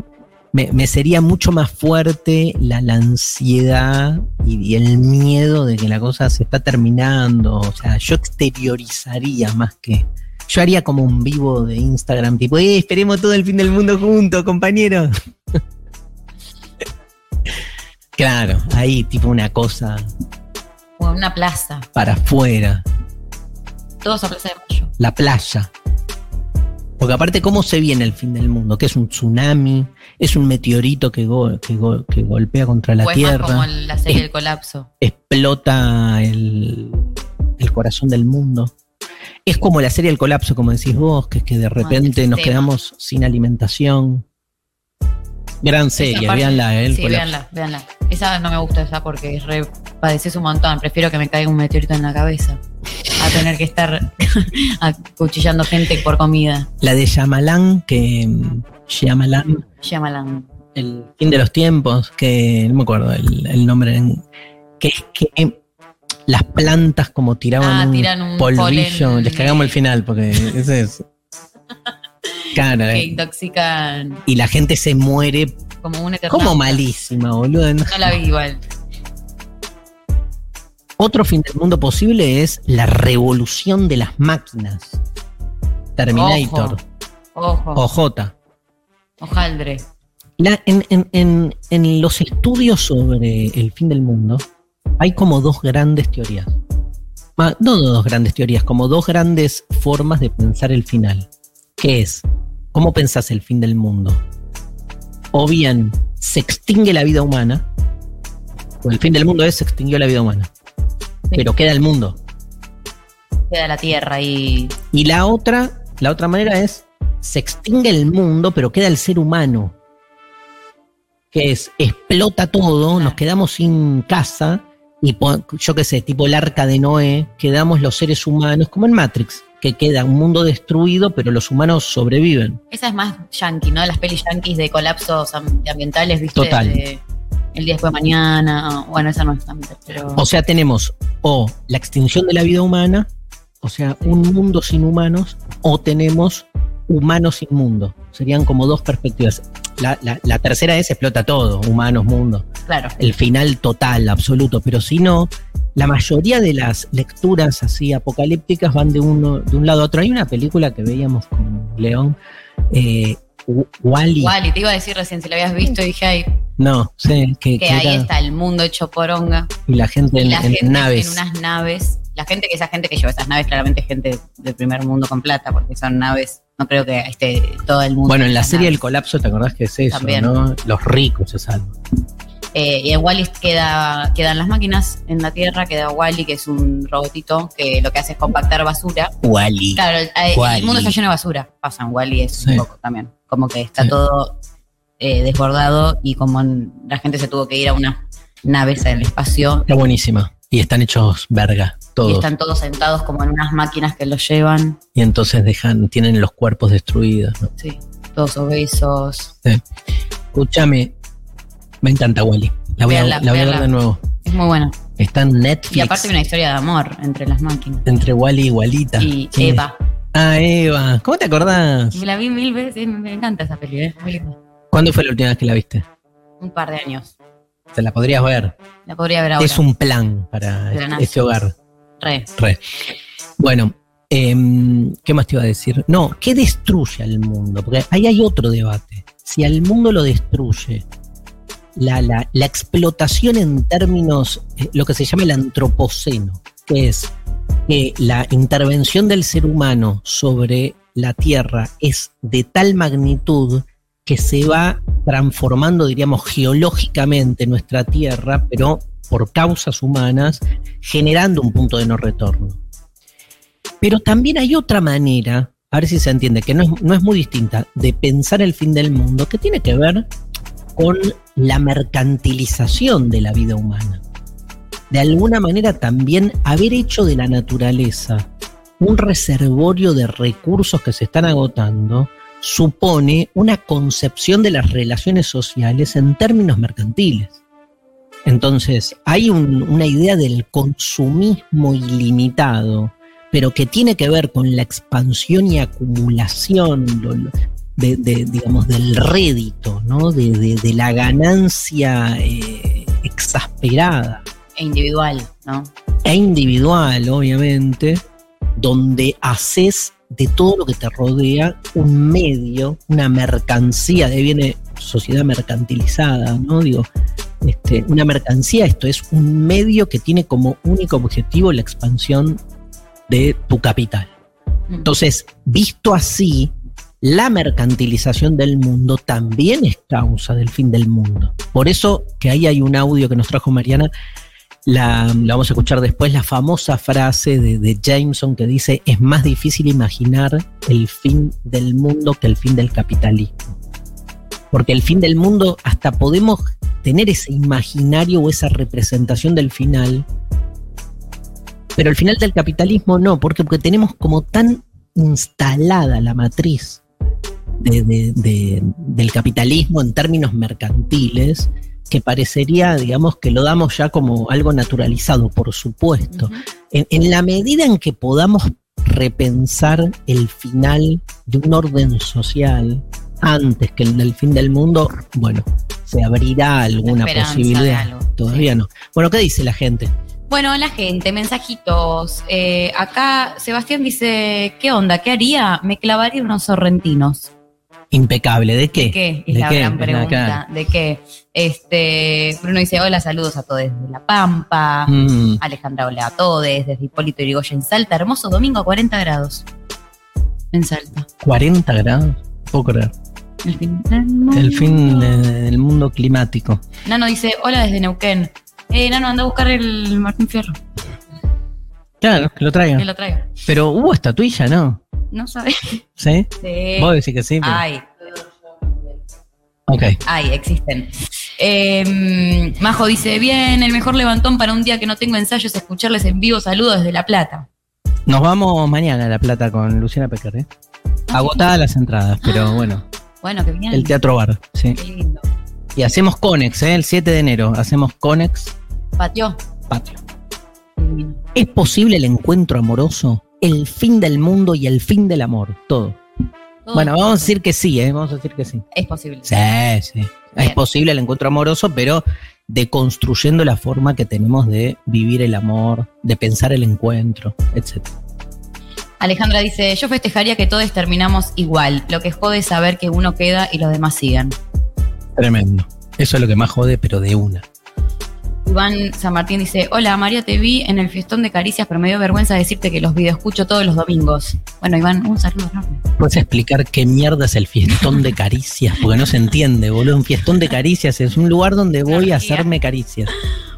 [SPEAKER 3] me, me sería mucho más fuerte la, la ansiedad y, y el miedo de que la cosa se está terminando. O sea, yo exteriorizaría más que. Yo haría como un vivo de Instagram, tipo, eh, esperemos todo el fin del mundo juntos, compañeros. claro, ahí, tipo una cosa
[SPEAKER 4] O una plaza.
[SPEAKER 3] para afuera.
[SPEAKER 4] Todos a Plaza de Mayo.
[SPEAKER 3] la playa. Porque aparte, ¿cómo se viene el fin del mundo? ¿Que es un tsunami? ¿Es un meteorito que, go- que, go- que golpea contra la
[SPEAKER 4] o es más como
[SPEAKER 3] Tierra?
[SPEAKER 4] la serie
[SPEAKER 3] Es-
[SPEAKER 4] del colapso.
[SPEAKER 3] ¿Explota el, el corazón del mundo? Es como la serie El Colapso, como decís vos, que es que de repente nos quedamos sin alimentación. Gran serie,
[SPEAKER 4] parte-
[SPEAKER 3] véanla, ¿eh? El
[SPEAKER 4] Sí,
[SPEAKER 3] Colapso.
[SPEAKER 4] véanla, véanla. Esa no me gusta esa porque es re, padeces un montón. Prefiero que me caiga un meteorito en la cabeza a tener que estar acuchillando gente por comida.
[SPEAKER 3] La de Shyamalan, que mm, Shyamalan,
[SPEAKER 4] Shyamalan.
[SPEAKER 3] el fin de los tiempos, que no me acuerdo el, el nombre, que es que las plantas como tiraban
[SPEAKER 4] Ah,
[SPEAKER 3] un
[SPEAKER 4] tiran un
[SPEAKER 3] polvillo,
[SPEAKER 4] polen,
[SPEAKER 3] les cagamos el final, porque ese es...
[SPEAKER 4] Que
[SPEAKER 3] eh,
[SPEAKER 4] intoxican
[SPEAKER 3] y la gente se muere
[SPEAKER 4] como un eternauta.
[SPEAKER 3] como malísima, boludo.
[SPEAKER 4] No la vi igual.
[SPEAKER 3] Otro fin del mundo posible es la revolución de las máquinas. Terminator,
[SPEAKER 4] Ojo.
[SPEAKER 3] OJ.
[SPEAKER 4] Ojaldre.
[SPEAKER 3] La- en, en- en- en los estudios sobre el fin del mundo hay como dos grandes teorías. No dos grandes teorías, como dos grandes formas de pensar el final. ¿Qué es? ¿Cómo pensás el fin del mundo? O bien se extingue la vida humana, o el fin del mundo es se extinguió la vida humana,
[SPEAKER 4] Sí.
[SPEAKER 3] pero queda el mundo.
[SPEAKER 4] Queda la tierra y.
[SPEAKER 3] Y la otra, la otra manera es se extingue el mundo, pero queda el ser humano. Que es, explota todo, nos quedamos sin casa, y yo qué sé, tipo el arca de Noé, quedamos los seres humanos, como en Matrix, que queda un mundo destruido, pero los humanos sobreviven.
[SPEAKER 4] Esa es más yankee, ¿no? Las pelis yankees de colapsos am- ambientales, ¿viste?
[SPEAKER 3] Total.
[SPEAKER 4] De el día después de mañana. Bueno, esa no es ambiental, pero.
[SPEAKER 3] O sea, tenemos o la extinción de la vida humana, o sea, un mundo sin humanos, o tenemos humanos sin mundo. Serían como dos perspectivas. La, la- la tercera es explota todo, humanos, mundo.
[SPEAKER 4] claro.
[SPEAKER 3] El final total, absoluto. Pero si no, la mayoría de las lecturas así apocalípticas van de uno, de un lado a otro. Hay una película que veíamos con León, eh, Wally.
[SPEAKER 4] Wally, te iba a decir recién si la habías visto y dije, ay,
[SPEAKER 3] No, sí, que,
[SPEAKER 4] que
[SPEAKER 3] que
[SPEAKER 4] ahí
[SPEAKER 3] era-
[SPEAKER 4] está el mundo hecho poronga.
[SPEAKER 3] y la gente
[SPEAKER 4] Y
[SPEAKER 3] en,
[SPEAKER 4] la
[SPEAKER 3] en
[SPEAKER 4] gente
[SPEAKER 3] naves.
[SPEAKER 4] en unas naves. La gente que esa gente que lleva esas naves, claramente es gente del primer mundo con plata, porque son naves. No creo que esté todo el mundo.
[SPEAKER 3] Bueno, en la serie El
[SPEAKER 4] naves.
[SPEAKER 3] Colapso, ¿te acordás que es eso?
[SPEAKER 4] También.
[SPEAKER 3] ¿no? Los ricos se salvan.
[SPEAKER 4] Eh, y en Wally queda, quedan las máquinas en la Tierra, queda Wally, que es un robotito que lo que hace es compactar basura.
[SPEAKER 3] Wally.
[SPEAKER 4] Claro, el, eh,
[SPEAKER 3] Wall-E.
[SPEAKER 4] el mundo está lleno de basura. Pasa en Wally es
[SPEAKER 3] Sí.
[SPEAKER 4] un poco también. Como que está
[SPEAKER 3] Sí.
[SPEAKER 4] todo eh, desbordado y como la gente se tuvo que ir a unas naves en el espacio
[SPEAKER 3] Está buenísima. Y están hechos verga,
[SPEAKER 4] y
[SPEAKER 3] todos.
[SPEAKER 4] están todos sentados como en unas máquinas que los llevan.
[SPEAKER 3] Y entonces dejan, tienen los cuerpos destruidos. ¿no?
[SPEAKER 4] Sí, todos obesos.
[SPEAKER 3] Escúchame, me encanta Wally. La voy, a,
[SPEAKER 4] Véanla,
[SPEAKER 3] la voy a ver de nuevo.
[SPEAKER 4] Es muy bueno.
[SPEAKER 3] Está en Netflix.
[SPEAKER 4] Y aparte hay una historia de amor entre las máquinas.
[SPEAKER 3] Entre Wally y Walita.
[SPEAKER 4] Y. Eva.
[SPEAKER 3] Ah, Eva. ¿Cómo te acordás?
[SPEAKER 4] Me la vi mil veces, me encanta esa muy linda.
[SPEAKER 3] ¿Cuándo fue la última vez que la viste?
[SPEAKER 4] Un par de años.
[SPEAKER 3] La podrías ver.
[SPEAKER 4] La podría ver ahora.
[SPEAKER 3] Es un plan para este,
[SPEAKER 4] NASA.
[SPEAKER 3] este hogar.
[SPEAKER 4] Re.
[SPEAKER 3] Re. Bueno, em, ¿qué más te iba a decir? No, ¿qué destruye al mundo? Porque ahí hay otro debate. Si al mundo lo destruye la, la- la explotación en términos, eh, lo que se llama el antropoceno, que es que la intervención del ser humano sobre la Tierra es de tal magnitud que se va transformando, diríamos, geológicamente nuestra Tierra, pero por causas humanas, generando un punto de no retorno. Pero también hay otra manera, a ver si se entiende, que no es, no es muy distinta, de pensar el fin del mundo, que tiene que ver con la mercantilización de la vida humana. De alguna manera también haber hecho de la naturaleza un reservorio de recursos que se están agotando supone una concepción de las relaciones sociales en términos mercantiles. Entonces, hay un- una idea del consumismo ilimitado, pero que tiene que ver con la expansión y acumulación lo- lo- de, de, digamos, del rédito, ¿no? de, de- de la ganancia eh, exasperada
[SPEAKER 4] E individual, ¿no?
[SPEAKER 3] e individual, obviamente, donde haces de todo lo que te rodea un medio, una mercancía, de ahí viene sociedad mercantilizada, ¿no? Digo, este, una mercancía, esto es un medio que tiene como único objetivo la expansión de tu capital. Entonces, visto así, la mercantilización del mundo también es causa del fin del mundo. Por eso que ahí hay un audio que nos trajo Mariana, la, vamos a escuchar después, la famosa frase de, Jameson que dice, es más difícil imaginar el fin del mundo que el fin del capitalismo. Porque el fin del mundo, hasta podemos tener ese imaginario o esa representación del final, pero el final del capitalismo no, porque, porque tenemos como tan instalada la matriz de- de- de- del capitalismo en términos mercantiles que parecería, digamos, que lo damos ya como algo naturalizado, por supuesto. En, en la medida en que podamos repensar el final de un orden social antes que el del fin del mundo, bueno, se abrirá alguna posibilidad.
[SPEAKER 4] algo,
[SPEAKER 3] Todavía no. Bueno, ¿qué dice la gente?
[SPEAKER 4] Bueno, la gente, mensajitos. Eh, acá Sebastián dice, ¿qué onda? ¿Qué haría? Me clavaría unos sorrentinos.
[SPEAKER 3] Impecable. ¿De qué?
[SPEAKER 4] ¿De qué? Es
[SPEAKER 3] ¿De
[SPEAKER 4] la
[SPEAKER 3] qué?
[SPEAKER 4] gran pregunta. ¿De qué? Este, Bruno dice, hola, saludos a todos desde La Pampa.
[SPEAKER 3] Mm,
[SPEAKER 4] Alejandra, hola a todos desde Hipólito Yrigoyen, Salta. Hermoso domingo a 40 grados. En Salta.
[SPEAKER 3] 40 grados. Puedo creer.
[SPEAKER 4] El fin del mundo.
[SPEAKER 3] El fin del mundo climático.
[SPEAKER 4] Nano dice, hola desde Neuquén. Eh, Nano, anda a buscar el Martín Fierro.
[SPEAKER 3] Claro, que lo traigan.
[SPEAKER 4] Que lo traiga.
[SPEAKER 3] Pero hubo estatuilla, ¿no?
[SPEAKER 4] No sabes.
[SPEAKER 3] ¿Sí?
[SPEAKER 4] Sí.
[SPEAKER 3] Vos decís que sí, pero-
[SPEAKER 4] Ay,
[SPEAKER 3] Ok.
[SPEAKER 4] ay, existen. Eh, Majo dice, bien, el mejor levantón para un día que no tengo ensayo es escucharles en vivo. Saludos desde La Plata.
[SPEAKER 3] Nos vamos mañana a La Plata con Luciana Pecker, ¿eh? Agotadas las entradas, pero bueno,
[SPEAKER 4] Bueno, que bien.
[SPEAKER 3] el Teatro Bar, sí.
[SPEAKER 4] Qué lindo.
[SPEAKER 3] Y hacemos Conex, ¿eh? El 7 de enero, hacemos Conex
[SPEAKER 4] Patio.
[SPEAKER 3] Patio. ¿Es posible el encuentro amoroso? El fin del mundo y el fin del amor, todo.
[SPEAKER 4] Todo
[SPEAKER 3] Bueno, vamos a decir que sí, ¿eh? Vamos a decir que sí.
[SPEAKER 4] Es posible.
[SPEAKER 3] Sí, sí. Es posible el encuentro amoroso, pero deconstruyendo la forma que tenemos de vivir el amor, de pensar el encuentro, etc.
[SPEAKER 4] Alejandra dice, yo festejaría que todos terminamos igual. Lo que jode es saber que uno queda y los demás sigan.
[SPEAKER 3] Tremendo. Eso es lo que más jode, pero de una.
[SPEAKER 4] Iván San Martín dice, hola María, te vi en el fiestón de caricias, pero me dio vergüenza decirte que los video escucho todos los domingos. Bueno, Iván, un saludo enorme.
[SPEAKER 3] ¿Puedes explicar qué mierda es el fiestón de caricias? Porque no se entiende, boludo. Un fiestón de caricias es un lugar donde voy a hacerme caricias.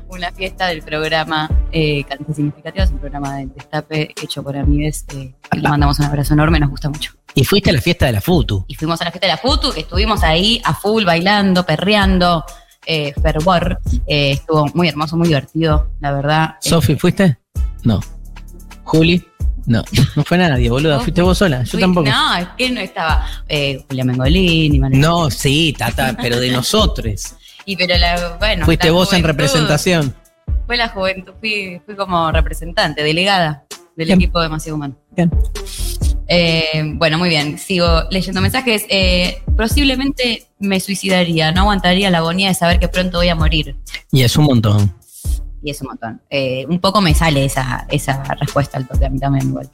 [SPEAKER 4] Una fiesta del programa eh, Cantes Significativas, un programa de destape hecho por amigues. Eh, mandamos un abrazo enorme, nos gusta mucho.
[SPEAKER 3] Y fuiste a la fiesta de la FUTU.
[SPEAKER 4] Y fuimos a la fiesta de la FUTU, que estuvimos ahí a full, bailando, perreando, eh, fervor. Eh, estuvo muy hermoso, muy divertido, la verdad. Eh,
[SPEAKER 3] ¿Sofi, fuiste? No. ¿Juli? No. No fue nadie, boludo. Fuiste vos sola. Yo
[SPEAKER 4] fui-
[SPEAKER 3] tampoco.
[SPEAKER 4] No, es que no estaba eh, Julia Mengolini, Manuel-
[SPEAKER 3] No, sí, tata, pero de nosotros.
[SPEAKER 4] Y pero la, bueno.
[SPEAKER 3] Fuiste
[SPEAKER 4] la
[SPEAKER 3] vos en representación.
[SPEAKER 4] Fue la juventud, fui, fui como representante, delegada del
[SPEAKER 3] Bien.
[SPEAKER 4] equipo de Demasiado Humano.
[SPEAKER 3] Bien.
[SPEAKER 4] Eh, bueno, muy bien. Sigo leyendo mensajes. Eh, posiblemente me suicidaría. No aguantaría la agonía de saber que pronto voy a morir.
[SPEAKER 3] Y es un montón.
[SPEAKER 4] Y es un montón. Eh, un poco me sale esa, esa respuesta al toque a mí también igual.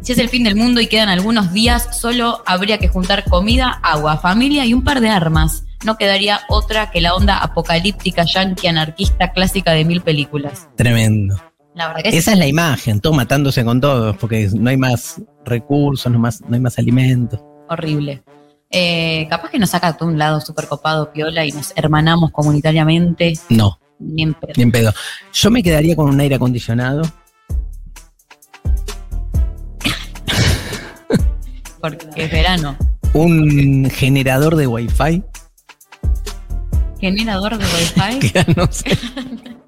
[SPEAKER 4] Si es el fin del mundo y quedan algunos días, solo habría que juntar comida, agua, familia y un par de armas. No quedaría otra que la onda apocalíptica yankee anarquista clásica de mil películas.
[SPEAKER 3] Tremendo.
[SPEAKER 4] La verdad que sí.
[SPEAKER 3] Esa es la imagen, todos matándose con todos, porque no hay más recursos, no, más, no hay más alimentos.
[SPEAKER 4] horrible. Eh, capaz que nos saca de un lado súper copado, piola, y nos hermanamos comunitariamente.
[SPEAKER 3] No,
[SPEAKER 4] Ni en pedo.
[SPEAKER 3] ni en pedo. Yo me quedaría con un aire acondicionado.
[SPEAKER 4] Porque es verano.
[SPEAKER 3] un generador de wifi,
[SPEAKER 4] Generador de wifi.
[SPEAKER 3] no sé.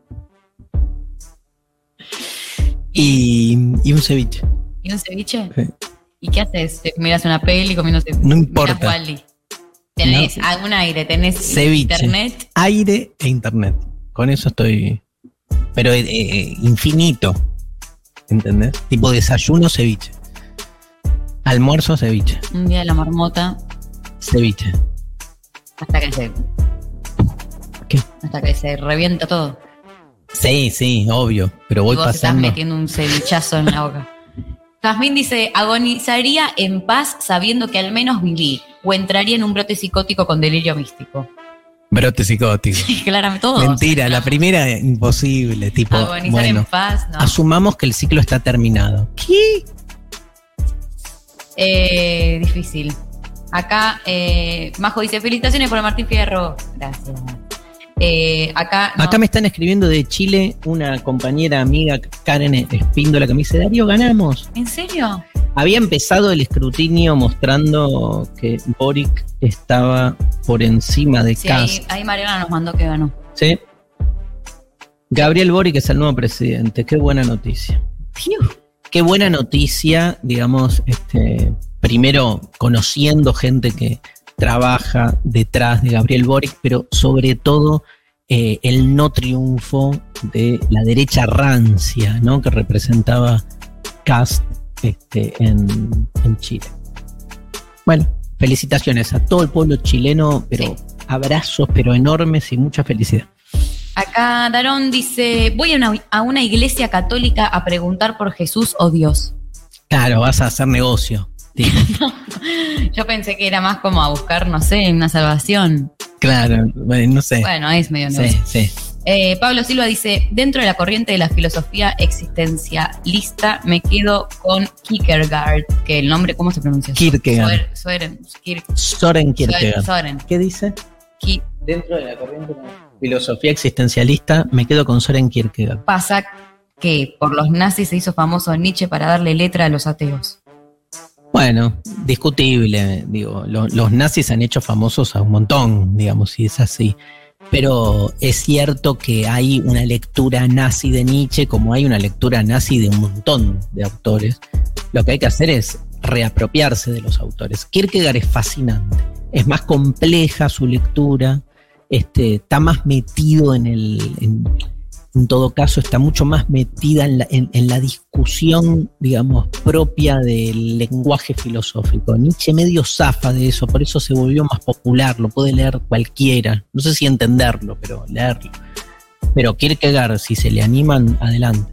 [SPEAKER 3] Y, y un ceviche.
[SPEAKER 4] ¿Y un ceviche?
[SPEAKER 3] Sí.
[SPEAKER 4] ¿Y qué haces? ¿Te ¿Miras una peli comiendo ceviche?
[SPEAKER 3] No importa.
[SPEAKER 4] Tenés
[SPEAKER 3] No.
[SPEAKER 4] algún aire, tenés
[SPEAKER 3] Ceviche.
[SPEAKER 4] internet.
[SPEAKER 3] Aire e internet. Con eso estoy. Pero eh, eh, infinito. ¿Entendés? Tipo desayuno, ceviche. Almuerzo, ceviche.
[SPEAKER 4] Un día de la marmota
[SPEAKER 3] Ceviche.
[SPEAKER 4] hasta que se.
[SPEAKER 3] ¿Qué?
[SPEAKER 4] Hasta que se revienta todo.
[SPEAKER 3] Sí, sí, obvio. Pero voy
[SPEAKER 4] y vos estás
[SPEAKER 3] pasando.
[SPEAKER 4] metiendo un cevichazo en la boca. Jazmín dice, agonizaría en paz sabiendo que al menos viví, o entraría en un brote psicótico con delirio místico.
[SPEAKER 3] Brote psicótico.
[SPEAKER 4] Claramente todo.
[SPEAKER 3] Mentira, la primera imposible. Tipo,
[SPEAKER 4] Agonizar en
[SPEAKER 3] bueno,
[SPEAKER 4] paz, no.
[SPEAKER 3] asumamos que el ciclo está terminado. ¿Qué?
[SPEAKER 4] Eh, difícil. Acá, eh, Majo dice, felicitaciones por Martín Fierro. Gracias. Eh, acá, no.
[SPEAKER 3] Acá me están escribiendo de Chile una compañera amiga, Karen Espíndola, que me dice, Darío, ganamos.
[SPEAKER 4] ¿En serio?
[SPEAKER 3] Había empezado el escrutinio mostrando que Boric estaba por encima de
[SPEAKER 4] Sí, ahí, ahí Mariana nos mandó que ganó.
[SPEAKER 3] ¿Sí? Gabriel Boric es el nuevo presidente. Qué buena noticia.
[SPEAKER 4] Piu.
[SPEAKER 3] Qué buena noticia, digamos, este, primero conociendo gente que trabaja detrás de Gabriel Boric, pero sobre todo eh, el no triunfo de la derecha rancia, ¿no? Que representaba Cast este, en, en Chile. Bueno, felicitaciones a todo el pueblo chileno, pero
[SPEAKER 4] Sí.
[SPEAKER 3] abrazos, pero enormes y mucha felicidad.
[SPEAKER 4] Acá Darón dice, voy a una, a una iglesia católica a preguntar por Jesús o Dios.
[SPEAKER 3] Claro, vas a hacer negocio. tipo.
[SPEAKER 4] Yo pensé que era más como a buscar, no sé, una salvación.
[SPEAKER 3] claro, no sé.
[SPEAKER 4] Bueno, es medio
[SPEAKER 3] sí,
[SPEAKER 4] negocio.
[SPEAKER 3] sí.
[SPEAKER 4] Eh, Pablo Silva dice, dentro de la corriente de la filosofía existencialista me quedo con Kierkegaard, que el nombre, ¿cómo se pronuncia?
[SPEAKER 3] Kierkegaard.
[SPEAKER 4] Soren, Soren, Kier-
[SPEAKER 3] Soren Kierkegaard.
[SPEAKER 4] Soren.
[SPEAKER 3] ¿Qué dice?
[SPEAKER 4] Ki-
[SPEAKER 3] Dentro de la corriente de la filosofía existencialista, me quedo con Soren Kierkegaard.
[SPEAKER 4] Pasa que por los nazis se hizo famoso Nietzsche para darle letra a los ateos.
[SPEAKER 3] Bueno, discutible, digo, lo- los nazis han hecho famosos a un montón, digamos, si es así. Pero es cierto que hay una lectura nazi de Nietzsche como hay una lectura nazi de un montón de autores. Lo que hay que hacer es reapropiarse de los autores. Kierkegaard es fascinante, es más compleja su lectura, este, está más metido en el, en todo caso, está mucho más metida en la, en- en la discusión, digamos, propia del lenguaje filosófico. Nietzsche medio zafa de eso, por eso se volvió más popular, lo puede leer cualquiera. No sé si entenderlo, pero leerlo. Pero Kierkegaard, si se le animan, adelante.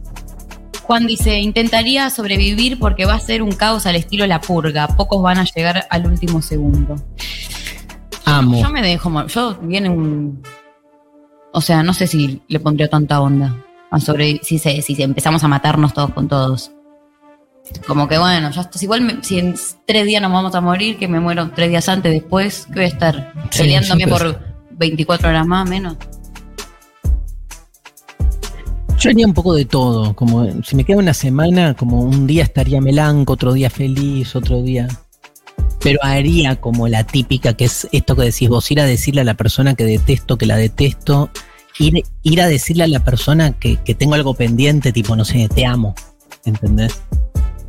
[SPEAKER 4] Juan dice, intentaría sobrevivir porque va a ser un caos al estilo La Purga. Pocos van a llegar al último segundo.
[SPEAKER 3] Amo.
[SPEAKER 4] Yo me dejo, yo viene un... O sea, no sé si le pondría tanta onda a sobre si, se, si empezamos a matarnos todos con todos. Como que bueno, ya está. Si igual me- si en tres días nos vamos a morir, que me muero tres días antes, después, que voy a estar
[SPEAKER 3] Sí,
[SPEAKER 4] peleándome por 24 horas más, menos.
[SPEAKER 3] Yo haría un poco de todo, como si me queda una semana, como un día estaría melanco, otro día feliz, otro día. Pero haría como la típica, que es esto que decís vos, ir a decirle a la persona que detesto, que la detesto, ir, ir a decirle a la persona que, que tengo algo pendiente, tipo, no sé, te amo, ¿entendés?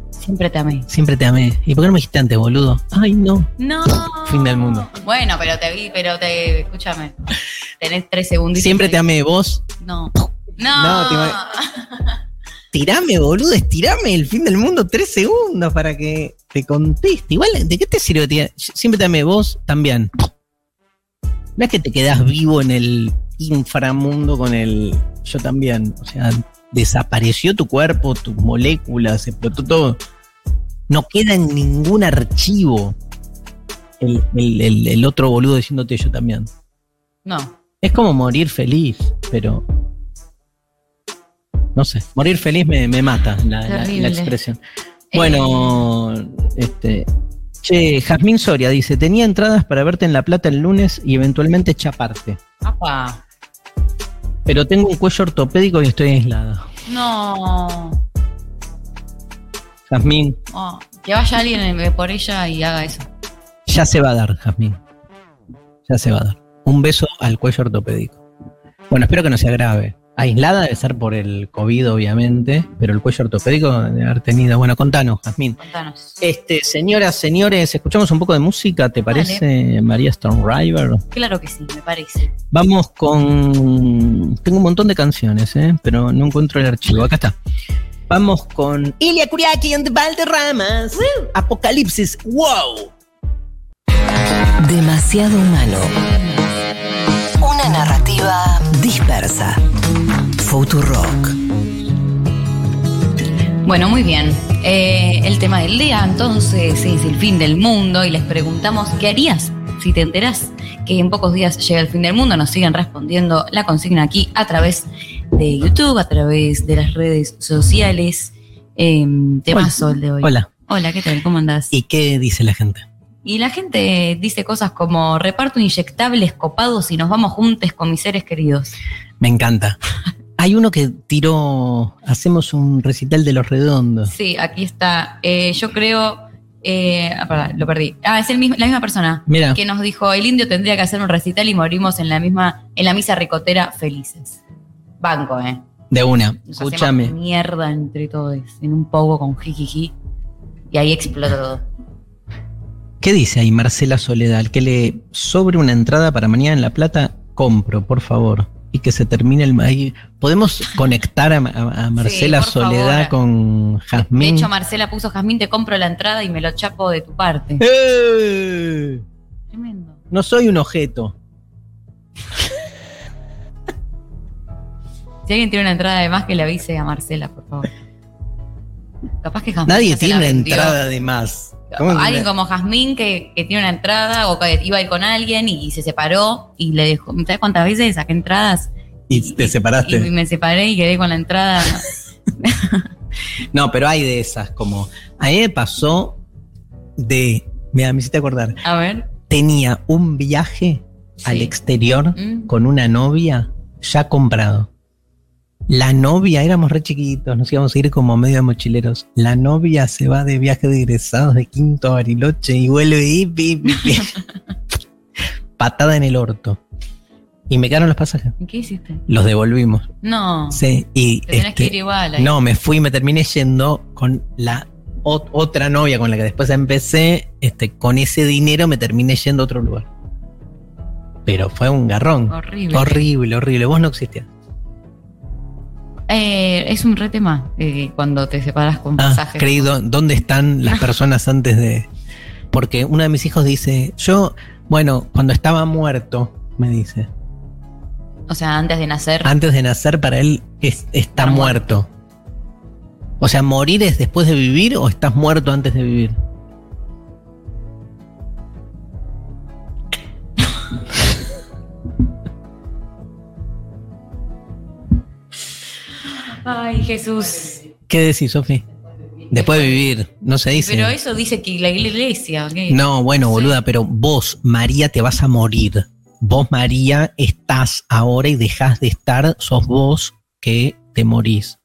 [SPEAKER 4] Siempre te amé.
[SPEAKER 3] Siempre te amé. ¿Y por qué no me dijiste antes, boludo? Ay, no.
[SPEAKER 4] No.
[SPEAKER 3] Fin del mundo.
[SPEAKER 4] Bueno, pero te vi, pero te. Escúchame. Tenés tres segundos.
[SPEAKER 3] Siempre te amé, vos.
[SPEAKER 4] No.
[SPEAKER 3] No,
[SPEAKER 4] No.
[SPEAKER 3] te Tirame, boludo, estirame el fin del mundo tres segundos para que te conteste. Igual, ¿de qué te sirve? tía? Siempre te amé vos también. No es que te quedás vivo en el inframundo con el yo también. O sea, desapareció tu cuerpo, tus moléculas, explotó todo. No queda en ningún archivo el, el- el- el otro boludo diciéndote yo también.
[SPEAKER 4] No.
[SPEAKER 3] Es como morir feliz, pero. No sé, morir feliz me, me mata la, la- expresión. Bueno, este. Che, Jazmín Soria dice: Tenía entradas para verte en La Plata el lunes y eventualmente chaparte.
[SPEAKER 4] Apa.
[SPEAKER 3] Pero tengo un cuello ortopédico y estoy aislada.
[SPEAKER 4] No.
[SPEAKER 3] Jazmín,
[SPEAKER 4] Oh, que vaya alguien eh, por ella y haga eso.
[SPEAKER 3] ya se va a dar, Jazmín. Ya se va a dar. Un beso al cuello ortopédico. Bueno, espero que no sea grave. Aislada debe ser por el COVID, obviamente, pero el cuello ortopédico debe haber tenido. Bueno, contanos, Jazmín.
[SPEAKER 4] Contanos.
[SPEAKER 3] Este, señoras, señores, escuchamos un poco de música, ¿te parece, María Stone River?
[SPEAKER 4] Claro que sí, me parece.
[SPEAKER 3] Vamos con. Tengo un montón de canciones, ¿eh? pero no encuentro el archivo. Acá está. Vamos con Ilia Kuriaki and the Valderramas. Apocalipsis. ¡Wow!
[SPEAKER 2] Demasiado humano. Una narrativa dispersa. Futurock.
[SPEAKER 4] Bueno, muy bien. Eh, el tema del día entonces es el fin del mundo y les preguntamos qué harías si te enterás que en pocos días llega el fin del mundo. Nos siguen respondiendo la consigna aquí a través de YouTube, a través de las redes sociales. Eh, temazo el de hoy.
[SPEAKER 3] Hola.
[SPEAKER 4] Hola, ¿qué tal? ¿Cómo andás?
[SPEAKER 3] ¿Y qué dice la gente?
[SPEAKER 4] Y la gente dice cosas como reparto inyectables copados y nos vamos juntos con mis seres queridos.
[SPEAKER 3] Me encanta. Hay uno que tiró. Hacemos un recital de los redondos.
[SPEAKER 4] Sí, aquí está. Eh, yo creo. eh, ah, pará, lo perdí. Ah, es el mismo, la misma persona
[SPEAKER 3] Mira,
[SPEAKER 4] que nos dijo: el indio tendría que hacer un recital y morimos en la misma, en la misa ricotera felices. Banco, eh.
[SPEAKER 3] de una. Escúchame.
[SPEAKER 4] mierda entre todos, en un poco con jijiji. Y ahí explota todo.
[SPEAKER 3] ¿Qué dice ahí Marcela Soledad? Que le sobre una entrada para mañana en La Plata, compro, por favor. Y que se termine el... Ahí, ¿Podemos conectar a, a- a Marcela
[SPEAKER 4] favor.
[SPEAKER 3] Soledad con
[SPEAKER 4] De
[SPEAKER 3] Jazmín?
[SPEAKER 4] hecho, Marcela puso: Jazmín, te compro la entrada y me lo chapo de tu parte.
[SPEAKER 3] ¡Eh!
[SPEAKER 4] Tremendo.
[SPEAKER 3] No soy un objeto.
[SPEAKER 4] Si alguien tiene una entrada de más, que le avise a Marcela, por favor. Capaz que Jazmín
[SPEAKER 3] Nadie tiene una entrada de más. ¿Cómo que
[SPEAKER 4] Alguien como Jazmín que, que tiene una entrada o que iba a ir con alguien y se separó y le dejó. ¿Sabes cuántas veces saqué entradas?
[SPEAKER 3] Y te separaste.
[SPEAKER 4] Y me separé y quedé con la entrada.
[SPEAKER 3] No, pero hay de esas, como. A mí me pasó de. Mira, me hiciste acordar.
[SPEAKER 4] A ver.
[SPEAKER 3] Tenía un viaje al exterior
[SPEAKER 4] Mm.
[SPEAKER 3] con una novia ya comprado. La novia, éramos re chiquitos, nos íbamos a ir como medio de mochileros. La novia se va de viaje de egresados de Quinto a Bariloche y vuelve y pi, pi, pi. patada en el orto. Y me quedaron los pasajes.
[SPEAKER 4] ¿Y qué hiciste?
[SPEAKER 3] Los devolvimos.
[SPEAKER 4] No.
[SPEAKER 3] Sí, y
[SPEAKER 4] Te tenés
[SPEAKER 3] este,
[SPEAKER 4] que ir igual. ahí.
[SPEAKER 3] no, me fui y me terminé yendo con la ot- otra novia con la que después empecé. Este, con ese dinero me terminé yendo a otro lugar. Pero fue un garrón.
[SPEAKER 4] Horrible.
[SPEAKER 3] Horrible, horrible. Vos no existías.
[SPEAKER 4] Eh, es un re tema eh, cuando te separas con
[SPEAKER 3] Ah,
[SPEAKER 4] pasajes.
[SPEAKER 3] creí, ¿dó- ¿dónde están las personas antes de...? Porque uno de mis hijos dice, yo, bueno, cuando estaba muerto, me dice,
[SPEAKER 4] O sea, antes de nacer.
[SPEAKER 3] antes de nacer para él es- está
[SPEAKER 4] Estar
[SPEAKER 3] muerto. O sea, ¿morir es después de vivir o estás muerto antes de vivir?
[SPEAKER 4] Ay, Jesús.
[SPEAKER 3] ¿Qué decís, Sofi? Después de vivir, no se dice.
[SPEAKER 4] Pero eso dice que la iglesia.
[SPEAKER 3] No, bueno, boluda, pero vos, María, te vas a morir. Vos, María, estás ahora y dejás de estar, sos vos que te morís.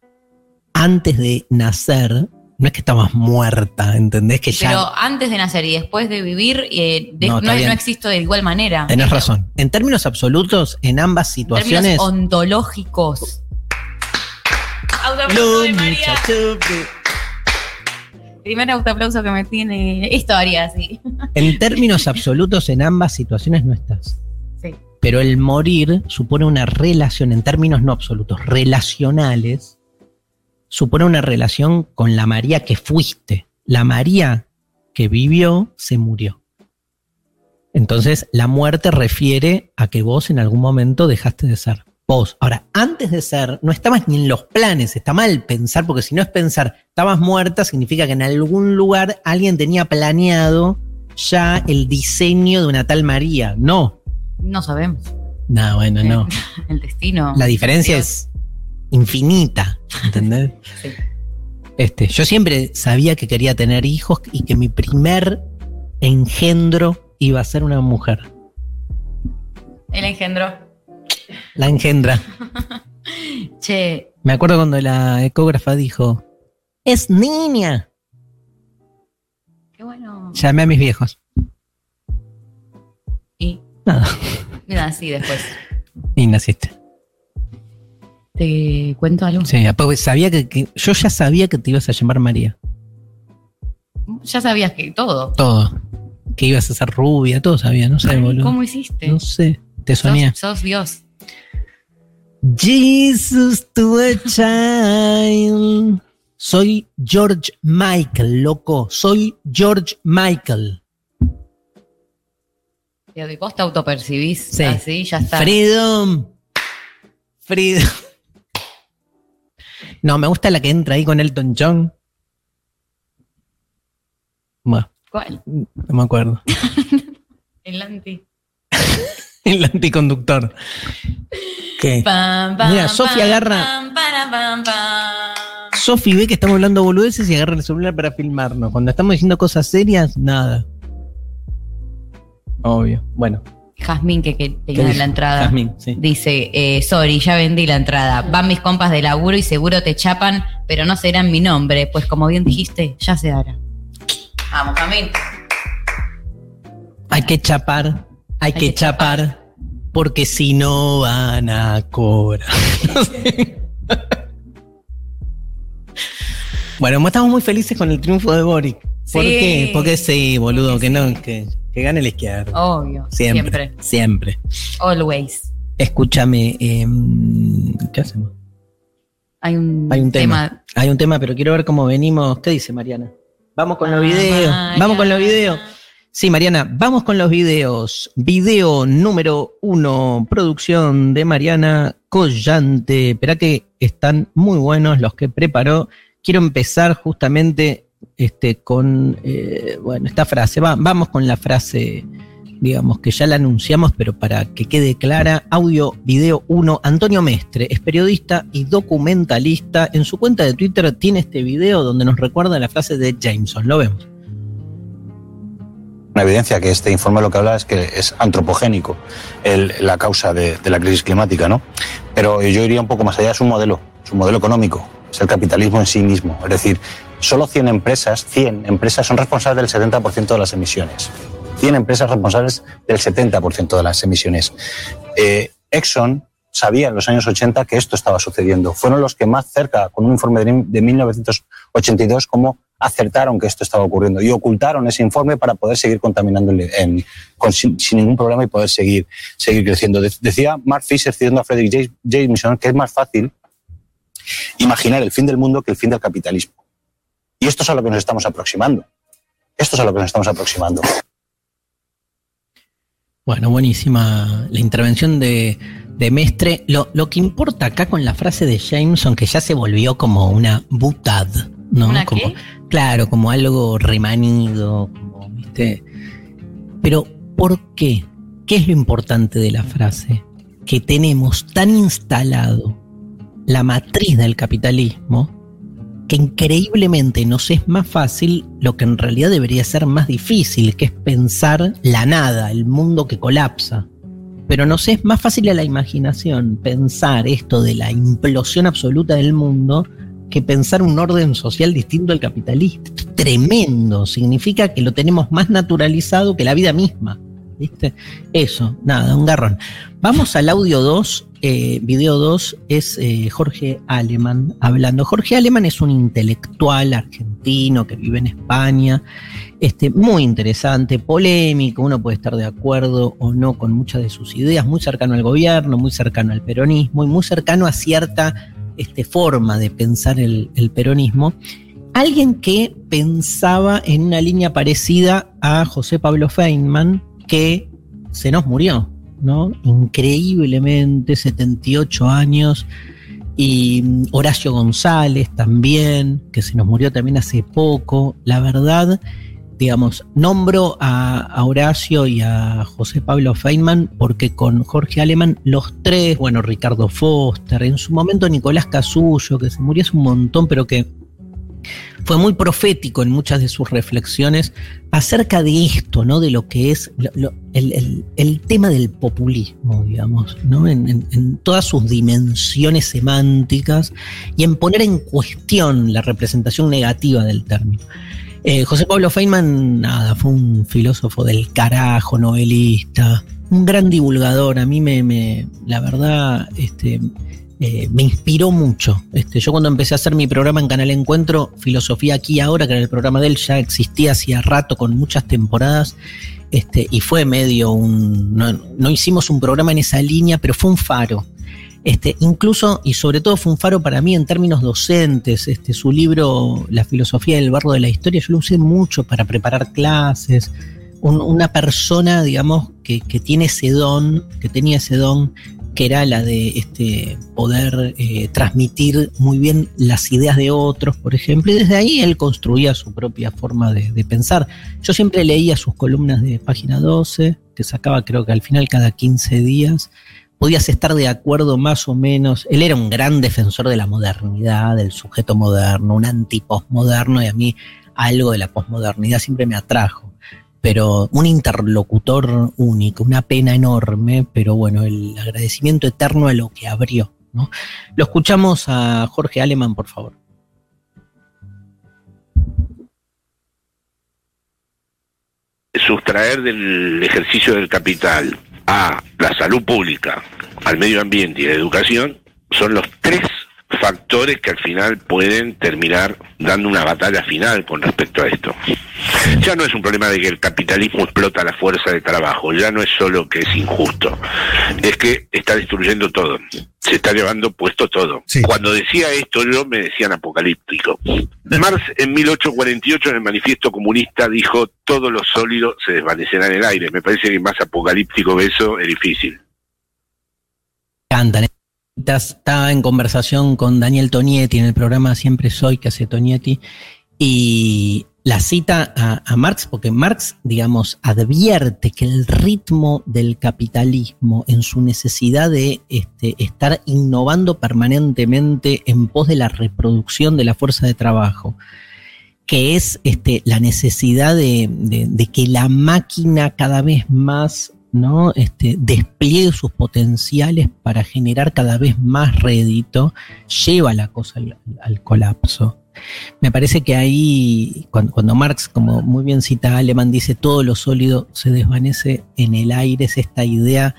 [SPEAKER 3] Antes de nacer, no es que estabas muerta, ¿entendés? Que ya
[SPEAKER 4] Pero antes de nacer y después de vivir, eh, de-
[SPEAKER 3] No,
[SPEAKER 4] no, existo de igual manera.
[SPEAKER 3] tenés razón. En términos absolutos, en ambas
[SPEAKER 4] En
[SPEAKER 3] situaciones.
[SPEAKER 4] términos ontológicos. Autoaplauso de María. Primer autoaplauso que me tiene. Historia, sí.
[SPEAKER 3] En términos absolutos, en ambas situaciones no estás.
[SPEAKER 4] Sí.
[SPEAKER 3] Pero el morir supone una relación, en términos no absolutos, relacionales, supone una relación con la María que fuiste. La María que vivió se murió. Entonces, la muerte refiere a que vos en algún momento dejaste de ser vos. Ahora, antes de ser, no estabas ni en los planes, está mal pensar, porque si no es pensar, estabas muerta, significa que en algún lugar alguien tenía planeado ya el diseño de una tal María. No.
[SPEAKER 4] No sabemos.
[SPEAKER 3] No, bueno, no.
[SPEAKER 4] El destino.
[SPEAKER 3] La diferencia es infinita, ¿entendés?
[SPEAKER 4] Sí.
[SPEAKER 3] Este, yo siempre sabía que quería tener hijos y que mi primer engendro iba a ser una mujer.
[SPEAKER 4] El engendro.
[SPEAKER 3] La engendra.
[SPEAKER 4] Che,
[SPEAKER 3] Me acuerdo cuando la ecógrafa dijo, es niña.
[SPEAKER 4] qué bueno.
[SPEAKER 3] Llamé a mis viejos.
[SPEAKER 4] Y
[SPEAKER 3] Nada.
[SPEAKER 4] sí, después.
[SPEAKER 3] Y naciste.
[SPEAKER 4] ¿Te cuento algo?
[SPEAKER 3] Sí, pues sabía que, que- yo ya sabía que te ibas a llamar María.
[SPEAKER 4] Ya sabías que todo.
[SPEAKER 3] Todo. Que ibas a ser rubia, todo sabía, no sé, boludo.
[SPEAKER 4] ¿Cómo hiciste?
[SPEAKER 3] No sé, te soñé.
[SPEAKER 4] Sos, sos Dios.
[SPEAKER 3] Jesus to a child. Soy George Michael, loco. Soy George Michael.
[SPEAKER 4] Y vos te autopercibís
[SPEAKER 3] Sí.
[SPEAKER 4] así, ya está.
[SPEAKER 3] Freedom. Freedom. No, me gusta la que entra ahí con Elton John. Bueno,
[SPEAKER 4] ¿Cuál?
[SPEAKER 3] no me acuerdo.
[SPEAKER 4] El anti.
[SPEAKER 3] El anticonductor. ¿Qué?
[SPEAKER 4] Pam, pam,
[SPEAKER 3] Mira, Sofi
[SPEAKER 4] pam,
[SPEAKER 3] agarra-. Sofi ve que estamos hablando boludeces y agarra el celular para filmarnos. Cuando estamos diciendo cosas serias, nada. Obvio. Bueno.
[SPEAKER 4] Jazmín, que, que
[SPEAKER 3] ¿qué
[SPEAKER 4] tenía la entrada.
[SPEAKER 3] Jazmín, sí.
[SPEAKER 4] Dice, eh, sorry, ya vendí la entrada. Van mis compas de laburo y seguro te chapan, pero no serán mi nombre, pues como bien dijiste, ya se hará. Vamos, Jazmín.
[SPEAKER 3] Hay que chapar, hay, que,
[SPEAKER 4] que
[SPEAKER 3] chapar, porque si no van a cobrar. No sé. bueno, estamos muy felices con el triunfo de Boric. ¿Por
[SPEAKER 4] Sí.
[SPEAKER 3] qué? Porque sí, boludo,
[SPEAKER 4] Porque
[SPEAKER 3] que no, que, que gane la izquierda.
[SPEAKER 4] Obvio.
[SPEAKER 3] siempre,
[SPEAKER 4] Siempre.
[SPEAKER 3] siempre.
[SPEAKER 4] Always.
[SPEAKER 3] Escúchame, em, ¿qué hacemos?
[SPEAKER 4] Hay un,
[SPEAKER 3] Hay un tema. Hay un tema, pero quiero ver cómo venimos. ¿Qué dice Mariana? Vamos con los videos. Vamos con los videos. Sí, Mariana, vamos con los videos. Video número uno, producción de Mariana Collante. Espera que están muy buenos los que preparó. Quiero empezar justamente este, con, eh, bueno, esta frase. Va- vamos con la frase, digamos, que ya la anunciamos, pero para que quede clara. Audio, video uno. Antonio Mestre es periodista y documentalista. En su cuenta de Twitter tiene este video donde nos recuerda la frase de Jameson. Lo vemos.
[SPEAKER 5] Una evidencia que este informe lo que habla es que es antropogénico la causa de, la crisis climática, ¿no? Pero yo iría un poco más allá, es un modelo. su modelo económico, es el capitalismo en sí mismo. Es decir, solo 100 empresas, 100 empresas son responsables del 70% de las emisiones. 100 empresas responsables del 70% de las emisiones. Eh, Exxon sabía en los años 80 que esto estaba sucediendo. Fueron los que más cerca, con un informe de 1982, como acertaron que esto estaba ocurriendo y ocultaron ese informe para poder seguir contaminando sin, ningún problema y poder seguir, seguir creciendo. decía Mark Fisher citando a Frederick Jameson que es más fácil imaginar el fin del mundo que el fin del capitalismo. Y esto es a lo que nos estamos aproximando. Esto es a lo que nos estamos aproximando.
[SPEAKER 3] Bueno, buenísima la intervención de, de Mestre. Lo, lo, que importa acá con la frase de Jameson, que ya se volvió como una butad, ¿no? como, Claro, como algo remanido, como, ¿viste? Pero, ¿por qué? ¿Qué es lo importante de la frase? Que tenemos tan instalado la matriz del capitalismo que increíblemente nos es más fácil lo que en realidad debería ser más difícil, que es pensar la nada, el mundo que colapsa. Pero nos es más fácil a la imaginación pensar esto de la implosión absoluta del mundo que pensar un orden social distinto al capitalista. Tremendo, significa que lo tenemos más naturalizado que la vida misma. ¿Viste? Eso, nada, un garrón. Vamos al audio 2, eh, video 2, es eh, Jorge Aleman hablando. Jorge Aleman es un intelectual argentino que vive en España, este, muy interesante, polémico, uno puede estar de acuerdo o no con muchas de sus ideas, muy cercano al gobierno, muy cercano al peronismo y muy cercano a cierta este, forma de pensar el, el peronismo. Alguien que pensaba en una línea parecida a José Pablo Feynman, que se nos murió, ¿no? Increíblemente, 78 años. Y mm, Horacio González también, que se nos murió también hace poco. La verdad, digamos, nombro a, Horacio y a José Pablo Feynman porque con Jorge Alemán, los tres, bueno, Ricardo Foster, en su momento Nicolás Casullo, que se murió hace un montón, pero que fue muy profético en muchas de sus reflexiones acerca de esto, ¿no? De lo que es el, tema del populismo, digamos, ¿no? En, todas sus dimensiones semánticas y en poner en cuestión la representación negativa del término. Eh, José Pablo Feynman, nada, fue un filósofo del carajo, novelista, un gran divulgador. A mí me, la verdad, este, eh, me inspiró mucho. Este, yo cuando empecé a hacer mi programa en Canal Encuentro, Filosofía aquí ahora, que era el programa de él, ya existía hacía rato con muchas temporadas. Este, y fue medio un. No, hicimos un programa en esa línea, pero fue un faro. Este, incluso y sobre todo fue un faro para mí en términos docentes. Este, su libro La filosofía del barro de la historia, yo lo usé mucho para preparar clases. una persona, digamos, que, que, tiene ese don, que tenía ese don que era la de este, poder eh, transmitir muy bien las ideas de otros, por ejemplo, y desde ahí él construía su propia forma de, pensar. Yo siempre leía sus columnas de página 12, que sacaba creo que al final cada 15 días. Podías estar de acuerdo más o menos. Él era un gran defensor de la modernidad, del sujeto moderno, un antipostmoderno, y a mí algo de la posmodernidad siempre me atrajo pero un interlocutor único, una pena enorme, pero bueno, el agradecimiento eterno a lo que abrió. Lo escuchamos a Jorge Aleman, por favor.
[SPEAKER 6] Sustraer del ejercicio del capital a la salud pública, al medio ambiente y a la educación son los tres factores que al final pueden terminar dando una batalla final con respecto a esto. Ya no es un problema de que el capitalismo explota la fuerza de trabajo, ya no es solo que es injusto, es que está destruyendo todo, se está llevando puesto todo. Cuando decía esto yo me decían apocalíptico. Marx en 1848 en el manifiesto comunista dijo todo lo sólido se desvanecerá en el aire. Me parece que más apocalíptico que eso es difícil.
[SPEAKER 3] Estaba en conversación con Daniel Tonietti en el programa Siempre Soy que hace Tonietti y la cita a, Marx, porque Marx, digamos, advierte que el ritmo del capitalismo en su necesidad de este, estar innovando permanentemente en pos de la reproducción de la fuerza de trabajo, que es este, la necesidad de, de que la máquina cada vez más ¿no? Este, despliegue sus potenciales para generar cada vez más rédito, lleva la cosa al, colapso. Me parece que ahí, cuando, cuando, Marx, como muy bien cita Alemán, dice todo lo sólido se desvanece en el aire, es esta idea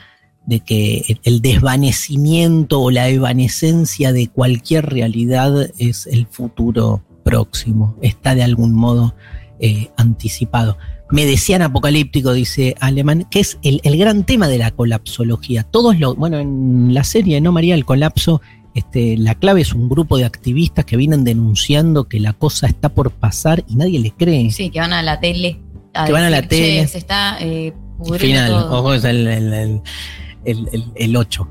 [SPEAKER 3] de que el desvanecimiento o la evanescencia de cualquier realidad es el futuro próximo, está de algún modo eh, anticipado. Me decían apocalíptico, dice Alemán, que es el, el, gran tema de la colapsología. Todos lo, bueno, en la serie, ¿no, María? El colapso, este, la clave es un grupo de activistas que vienen denunciando que la cosa está por pasar y nadie les cree.
[SPEAKER 4] Sí, que van a la tele.
[SPEAKER 3] A que van a la tele.
[SPEAKER 4] Se está eh,
[SPEAKER 3] Final, todo. ojo, es el, el, el el, el, 8.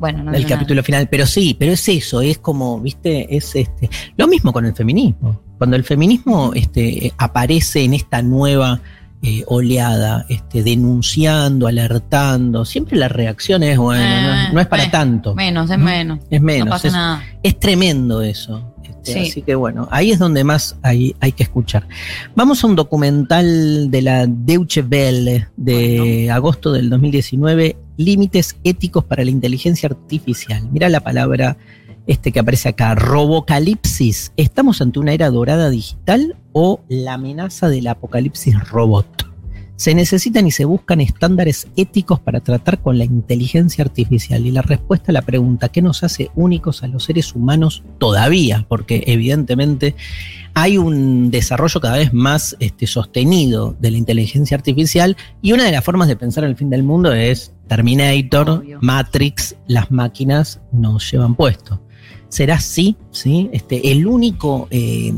[SPEAKER 4] Bueno, no
[SPEAKER 3] el capítulo nada. final. Pero sí, pero es eso, es como, viste, es este. Lo mismo con el feminismo. Cuando el feminismo este, aparece en esta nueva eh, oleada, este, denunciando, alertando, siempre la reacción es, bueno, eh, no, es, no, es para
[SPEAKER 4] eh,
[SPEAKER 3] tanto.
[SPEAKER 4] Menos, es menos.
[SPEAKER 3] Es menos.
[SPEAKER 4] No pasa
[SPEAKER 3] es,
[SPEAKER 4] nada.
[SPEAKER 3] es tremendo eso.
[SPEAKER 4] Sí.
[SPEAKER 3] Así que bueno, ahí es donde más hay, hay, que escuchar. Vamos a un documental de la Deutsche Welle de bueno. agosto del 2019, Límites éticos para la inteligencia artificial. Mira la palabra este que aparece acá, robocalipsis. ¿Estamos ante una era dorada digital o la amenaza del apocalipsis robot? Se necesitan y se buscan estándares éticos para tratar con la inteligencia artificial. Y la respuesta a la pregunta, ¿qué nos hace únicos a los seres humanos todavía? Porque evidentemente hay un desarrollo cada vez más este, sostenido de la inteligencia artificial y una de las formas de pensar el fin del mundo es Terminator, Obvio. Matrix, las máquinas nos llevan puesto. ¿Será así? ¿Sí? Este, el único... Eh,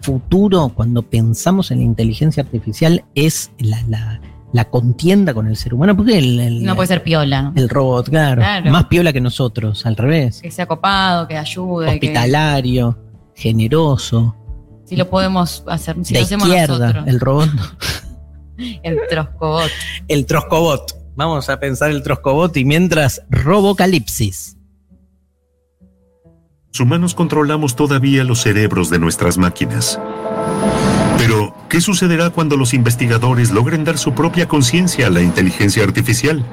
[SPEAKER 3] futuro, cuando pensamos en la inteligencia artificial, es la, la, la contienda con el ser humano. Porque el, el,
[SPEAKER 4] no puede ser piola, ¿no?
[SPEAKER 3] El robot, claro, claro, Más piola que nosotros, al revés.
[SPEAKER 4] Que sea copado, que ayude.
[SPEAKER 3] Hospitalario, que... generoso.
[SPEAKER 4] Si lo podemos hacer, si
[SPEAKER 3] de
[SPEAKER 4] lo hacemos
[SPEAKER 3] izquierda,
[SPEAKER 4] nosotros.
[SPEAKER 3] el robot.
[SPEAKER 4] el troscobot.
[SPEAKER 3] El troscobot. Vamos a pensar el troscobot y mientras Robocalipsis.
[SPEAKER 7] Humanos controlamos todavía los cerebros de nuestras máquinas. Pero, ¿qué sucederá cuando los investigadores logren dar su propia conciencia a la inteligencia artificial?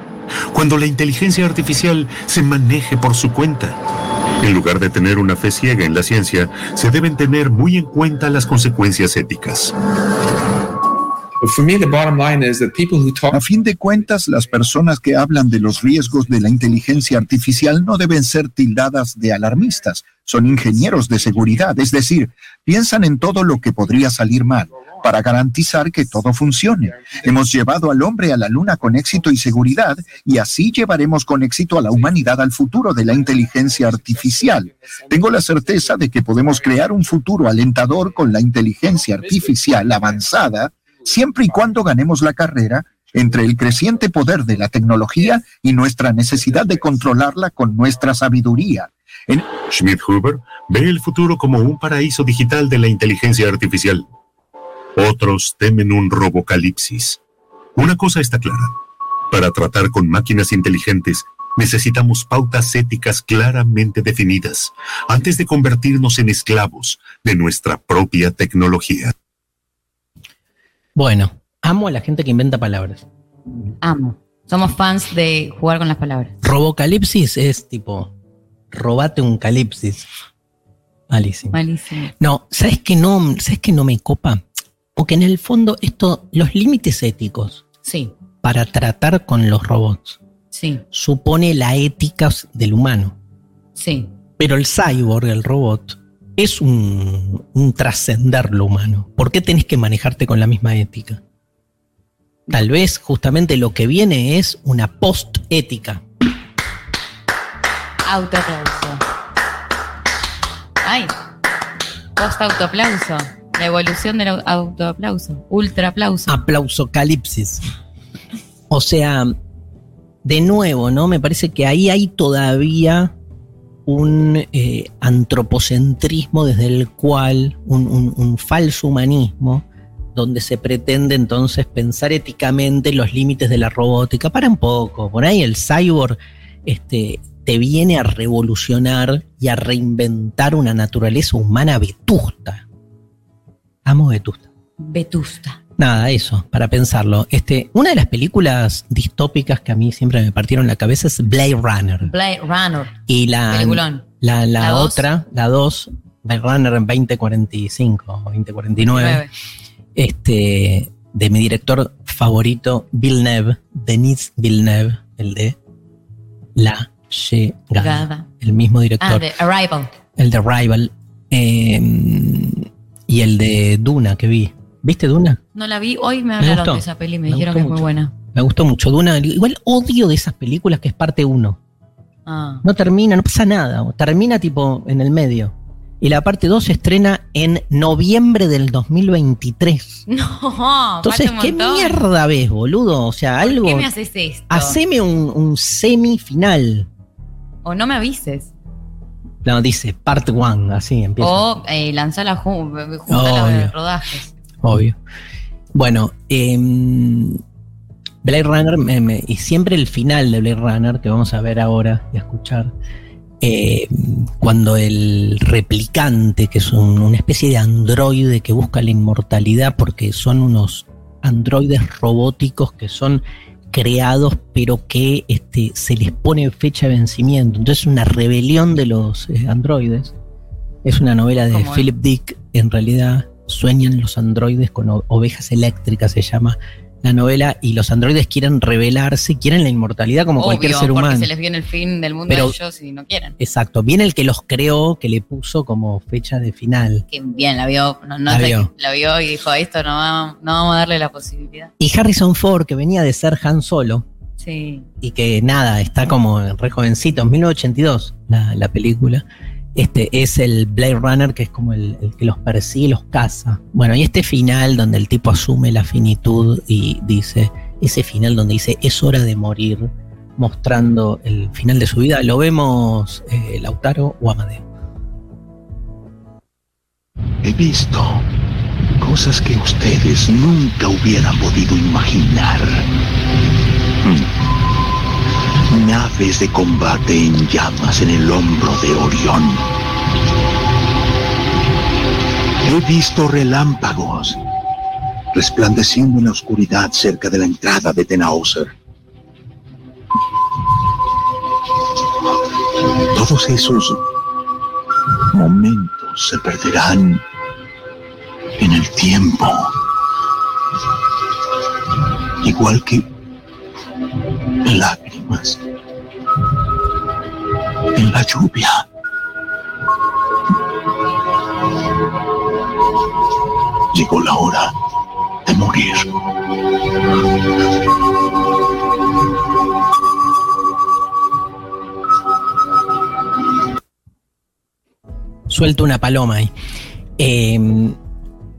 [SPEAKER 7] Cuando la inteligencia artificial se maneje por su cuenta. En lugar de tener una fe ciega en la ciencia, se deben tener muy en cuenta las consecuencias éticas.
[SPEAKER 8] A fin de cuentas, las personas que hablan de los riesgos de la inteligencia artificial no deben ser tildadas de alarmistas. Son ingenieros de seguridad, es decir, piensan en todo lo que podría salir mal para garantizar que todo funcione. Hemos llevado al hombre a la luna con éxito y seguridad y así llevaremos con éxito a la humanidad al futuro de la inteligencia artificial. Tengo la certeza de que podemos crear un futuro alentador con la inteligencia artificial avanzada siempre y cuando ganemos la carrera entre el creciente poder de la tecnología y nuestra necesidad de controlarla con nuestra sabiduría.
[SPEAKER 7] En Schmidt-Huber ve el futuro como un paraíso digital de la inteligencia artificial. Otros temen un robocalipsis. Una cosa está clara. Para tratar con máquinas inteligentes, necesitamos pautas éticas claramente definidas antes de convertirnos en esclavos de nuestra propia tecnología.
[SPEAKER 3] Bueno, amo a la gente que inventa palabras.
[SPEAKER 4] Amo. Somos fans de jugar con las palabras.
[SPEAKER 3] Robocalipsis es tipo, robate un calipsis. Malísimo.
[SPEAKER 4] Malísimo.
[SPEAKER 3] No, ¿sabes que no, ¿sabes que no me copa? Porque en el fondo esto, los límites éticos
[SPEAKER 4] sí.
[SPEAKER 3] para tratar con los robots
[SPEAKER 4] sí.
[SPEAKER 3] supone la ética del humano.
[SPEAKER 4] Sí.
[SPEAKER 3] Pero el cyborg, el robot, es un, un trascender lo humano. ¿Por qué tenés que manejarte con la misma ética? Tal vez justamente lo que viene es una post-ética.
[SPEAKER 4] Autoaplauso. Ay, post-autoaplauso. La evolución del autoaplauso. Ultra aplauso.
[SPEAKER 3] Aplauso calipsis. O sea, de nuevo, ¿no? Me parece que ahí hay todavía un eh, antropocentrismo desde el cual, un, un, falso humanismo, donde se pretende entonces pensar éticamente los límites de la robótica. Para un poco, por ahí el cyborg este, te viene a revolucionar y a reinventar una naturaleza humana vetusta. Amo vetusta.
[SPEAKER 4] Vetusta.
[SPEAKER 3] Nada, eso, para pensarlo. Este, una de las películas distópicas que a mí siempre me partieron la cabeza es Blade Runner.
[SPEAKER 4] Blade Runner.
[SPEAKER 3] Y la,
[SPEAKER 4] Peliculón.
[SPEAKER 3] la, la
[SPEAKER 4] La dos.
[SPEAKER 3] otra, la 2, Blade Runner en 2045 o 2049,
[SPEAKER 4] Nueve.
[SPEAKER 3] este, de mi director favorito, Villeneuve, Denis Villeneuve, el de La Llegada. El mismo
[SPEAKER 4] Ah,
[SPEAKER 3] director.
[SPEAKER 4] de Arrival.
[SPEAKER 3] El de Rival. eh, y el de Duna que vi. ¿Viste Duna?
[SPEAKER 4] No la vi, hoy me hablaron de esa peli, me,
[SPEAKER 3] Me
[SPEAKER 4] dijeron que es muy buena.
[SPEAKER 3] Me gustó mucho. Duna, igual odio de esas películas que es parte 1.
[SPEAKER 4] Ah.
[SPEAKER 3] No termina, no pasa nada. Termina tipo en el medio. Y la parte 2 se estrena en noviembre del 2023.
[SPEAKER 4] No,
[SPEAKER 3] Entonces, ¿qué mierda ves, boludo? O sea,
[SPEAKER 4] ¿Por
[SPEAKER 3] algo.
[SPEAKER 4] qué me haces esto?
[SPEAKER 3] Haceme un, un semifinal.
[SPEAKER 4] O no me avises.
[SPEAKER 3] No, dice part 1, así empieza.
[SPEAKER 4] O eh, lanzala ju- junta
[SPEAKER 3] Obvio.
[SPEAKER 4] los rodajes.
[SPEAKER 3] Obvio. Bueno, em, Blade Runner, me- me- y siempre el final de Blade Runner, que vamos a ver ahora y a escuchar, em, cuando el replicante, que es un- una especie de androide que busca la inmortalidad, porque son unos androides robóticos que son creados, pero que este, se les pone fecha de vencimiento. Entonces, una rebelión de los eh, androides. Es una novela de. Philip Dick, en realidad sueñan los androides con ovejas eléctricas, se llama la novela, y los androides quieren rebelarse, quieren la inmortalidad como cualquier ser
[SPEAKER 4] porque
[SPEAKER 3] humano.
[SPEAKER 4] se les viene el fin del mundo
[SPEAKER 3] Pero-
[SPEAKER 4] a ellos y no quieren.
[SPEAKER 3] Exacto, viene el que los creó, que le puso como fecha de final.
[SPEAKER 4] Que bien, la vio. No, no
[SPEAKER 3] La vio.
[SPEAKER 4] la vio y dijo, esto no, va- no vamos a darle la posibilidad.
[SPEAKER 3] Y Harrison Ford, que venía de ser Han Solo,
[SPEAKER 4] Sí.
[SPEAKER 3] y que nada, está como re jovencito, en 1982 la, la película. Este es el Blade Runner, que es como el, que los persigue los caza. Bueno, y este final donde el tipo asume la finitud y dice, ese final donde dice, es hora de morir, mostrando el final de su vida, lo vemos eh, Lautaro o Amadeo.
[SPEAKER 8] He visto cosas que ustedes nunca hubieran podido imaginar. Hmm. Naves de combate en llamas en el hombro de Orión. He visto relámpagos resplandeciendo en la oscuridad cerca de la entrada de Tenauser. Todos esos momentos se perderán en el tiempo. Igual que lágrimas en la lluvia. Llegó la hora de morir.
[SPEAKER 3] Suelto una paloma ahí. Eh,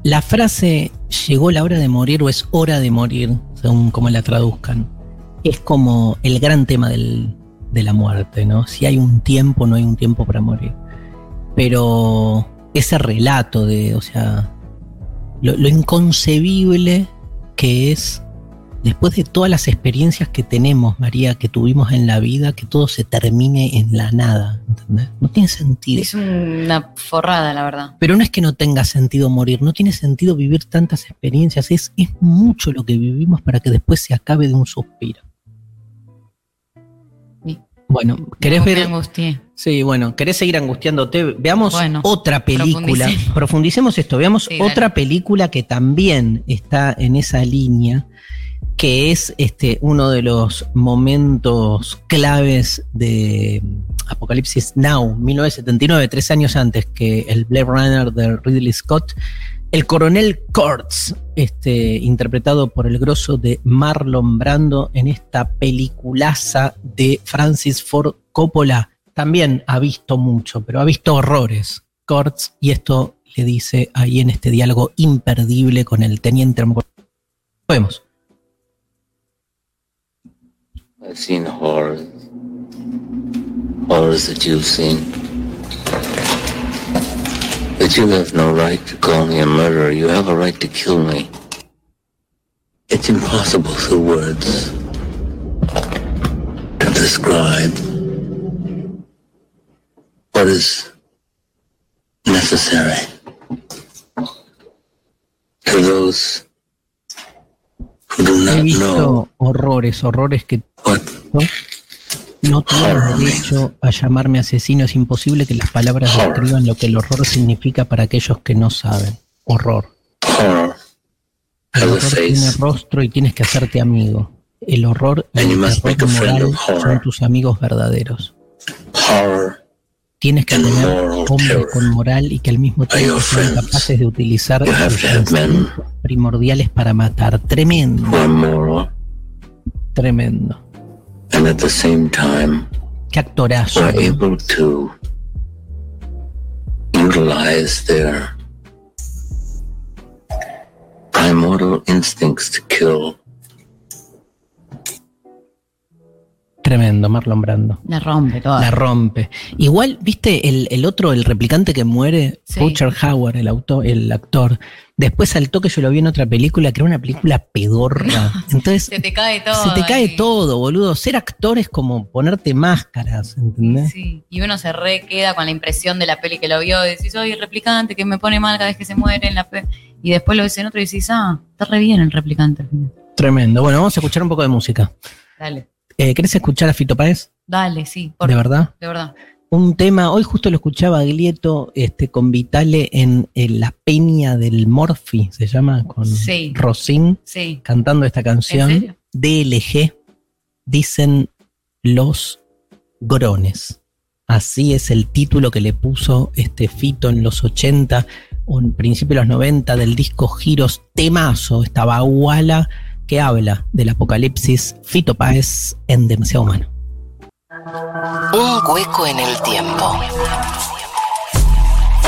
[SPEAKER 3] la frase llegó la hora de morir o es hora de morir, según como la traduzcan, es como el gran tema del- de la muerte, ¿no? Si hay un tiempo, no hay un tiempo para morir. Pero ese relato de, o sea, lo, lo inconcebible que es, después de todas las experiencias que tenemos, María, que tuvimos en la vida, que todo se termine en la nada, ¿entendés? No tiene sentido.
[SPEAKER 4] Es una forrada, la verdad.
[SPEAKER 3] Pero no es que no tenga sentido morir, no tiene sentido vivir tantas experiencias, es, es mucho lo que vivimos para que después se acabe de un suspiro. Bueno, ¿querés
[SPEAKER 4] No, me
[SPEAKER 3] ver?
[SPEAKER 4] angustié.
[SPEAKER 3] Sí, bueno, ¿querés seguir angustiándote? Veamos
[SPEAKER 4] Bueno,
[SPEAKER 3] otra película.
[SPEAKER 4] profundicemos.
[SPEAKER 3] Profundicemos esto, veamos
[SPEAKER 4] Sí, dale.
[SPEAKER 3] otra película que también está en esa línea, que es este uno de los momentos claves de Apocalipsis Now, 1979, tres años antes que el Blade Runner de Ridley Scott. El coronel Kurtz, este, interpretado por el grosso de Marlon Brando en esta peliculaza de Francis Ford Coppola, también ha visto mucho, pero ha visto horrores. Kurtz, y esto le dice ahí en este diálogo imperdible con el teniente. Vemos.
[SPEAKER 9] I've seen horrors. Horrors that you've seen. But you have no right to call me a murderer. You have a right to kill me. It's impossible through words to describe what is necessary to those who do
[SPEAKER 3] He visto horrores, horrores que no, no tienes derecho a llamarme asesino. Es imposible que las palabras describan lo que el horror significa para aquellos que no saben. Horror. El horror tiene rostro y tienes que hacerte amigo. El horror y el terror moral son tus amigos verdaderos. Tienes que tener hombres con moral y que al mismo tiempo sean capaces de utilizar sus primordiales para matar. Tremendo. Tremendo.
[SPEAKER 9] And at the same time,
[SPEAKER 3] actorazo.
[SPEAKER 9] are able to utilize their primordial instincts to kill
[SPEAKER 3] Tremendo, Marlon Brando.
[SPEAKER 4] La rompe toda.
[SPEAKER 3] La rompe. Igual, viste, el, el otro, el replicante que muere,
[SPEAKER 4] Sí.
[SPEAKER 3] Butcher Howard, el, auto, el actor. Después saltó que yo lo vi en otra película, que era una película pedorra. Entonces,
[SPEAKER 4] Se te cae todo.
[SPEAKER 3] se te cae
[SPEAKER 4] ahí.
[SPEAKER 3] todo, boludo. Ser actor es como ponerte máscaras, ¿entendés?
[SPEAKER 4] Sí, y uno se re queda con la impresión de la peli que lo vio y decís, soy el replicante que me pone mal cada vez que se muere en la pe-". Y después lo ves en otro y decís, ah, está re bien el replicante al final.
[SPEAKER 3] Tremendo. Bueno, vamos a escuchar un poco de música.
[SPEAKER 4] Dale,
[SPEAKER 3] Eh, ¿Querés escuchar a Fito Páez?
[SPEAKER 4] dale, sí. por-
[SPEAKER 3] ¿De verdad?
[SPEAKER 4] De verdad.
[SPEAKER 3] Un tema, hoy justo lo escuchaba Glieto este, con Vitale en, en La Peña del Morphy, se llama, con
[SPEAKER 4] Sí. Sí.
[SPEAKER 3] cantando esta
[SPEAKER 4] ¿En
[SPEAKER 3] canción. DLG, dicen los grones. Así es el título que le puso este Fito en los 80 o en principio de los 90 del disco Giros Temazo, esta baguala que habla del apocalipsis Fito Páez en Demasiado Humano.
[SPEAKER 2] Un hueco en el tiempo.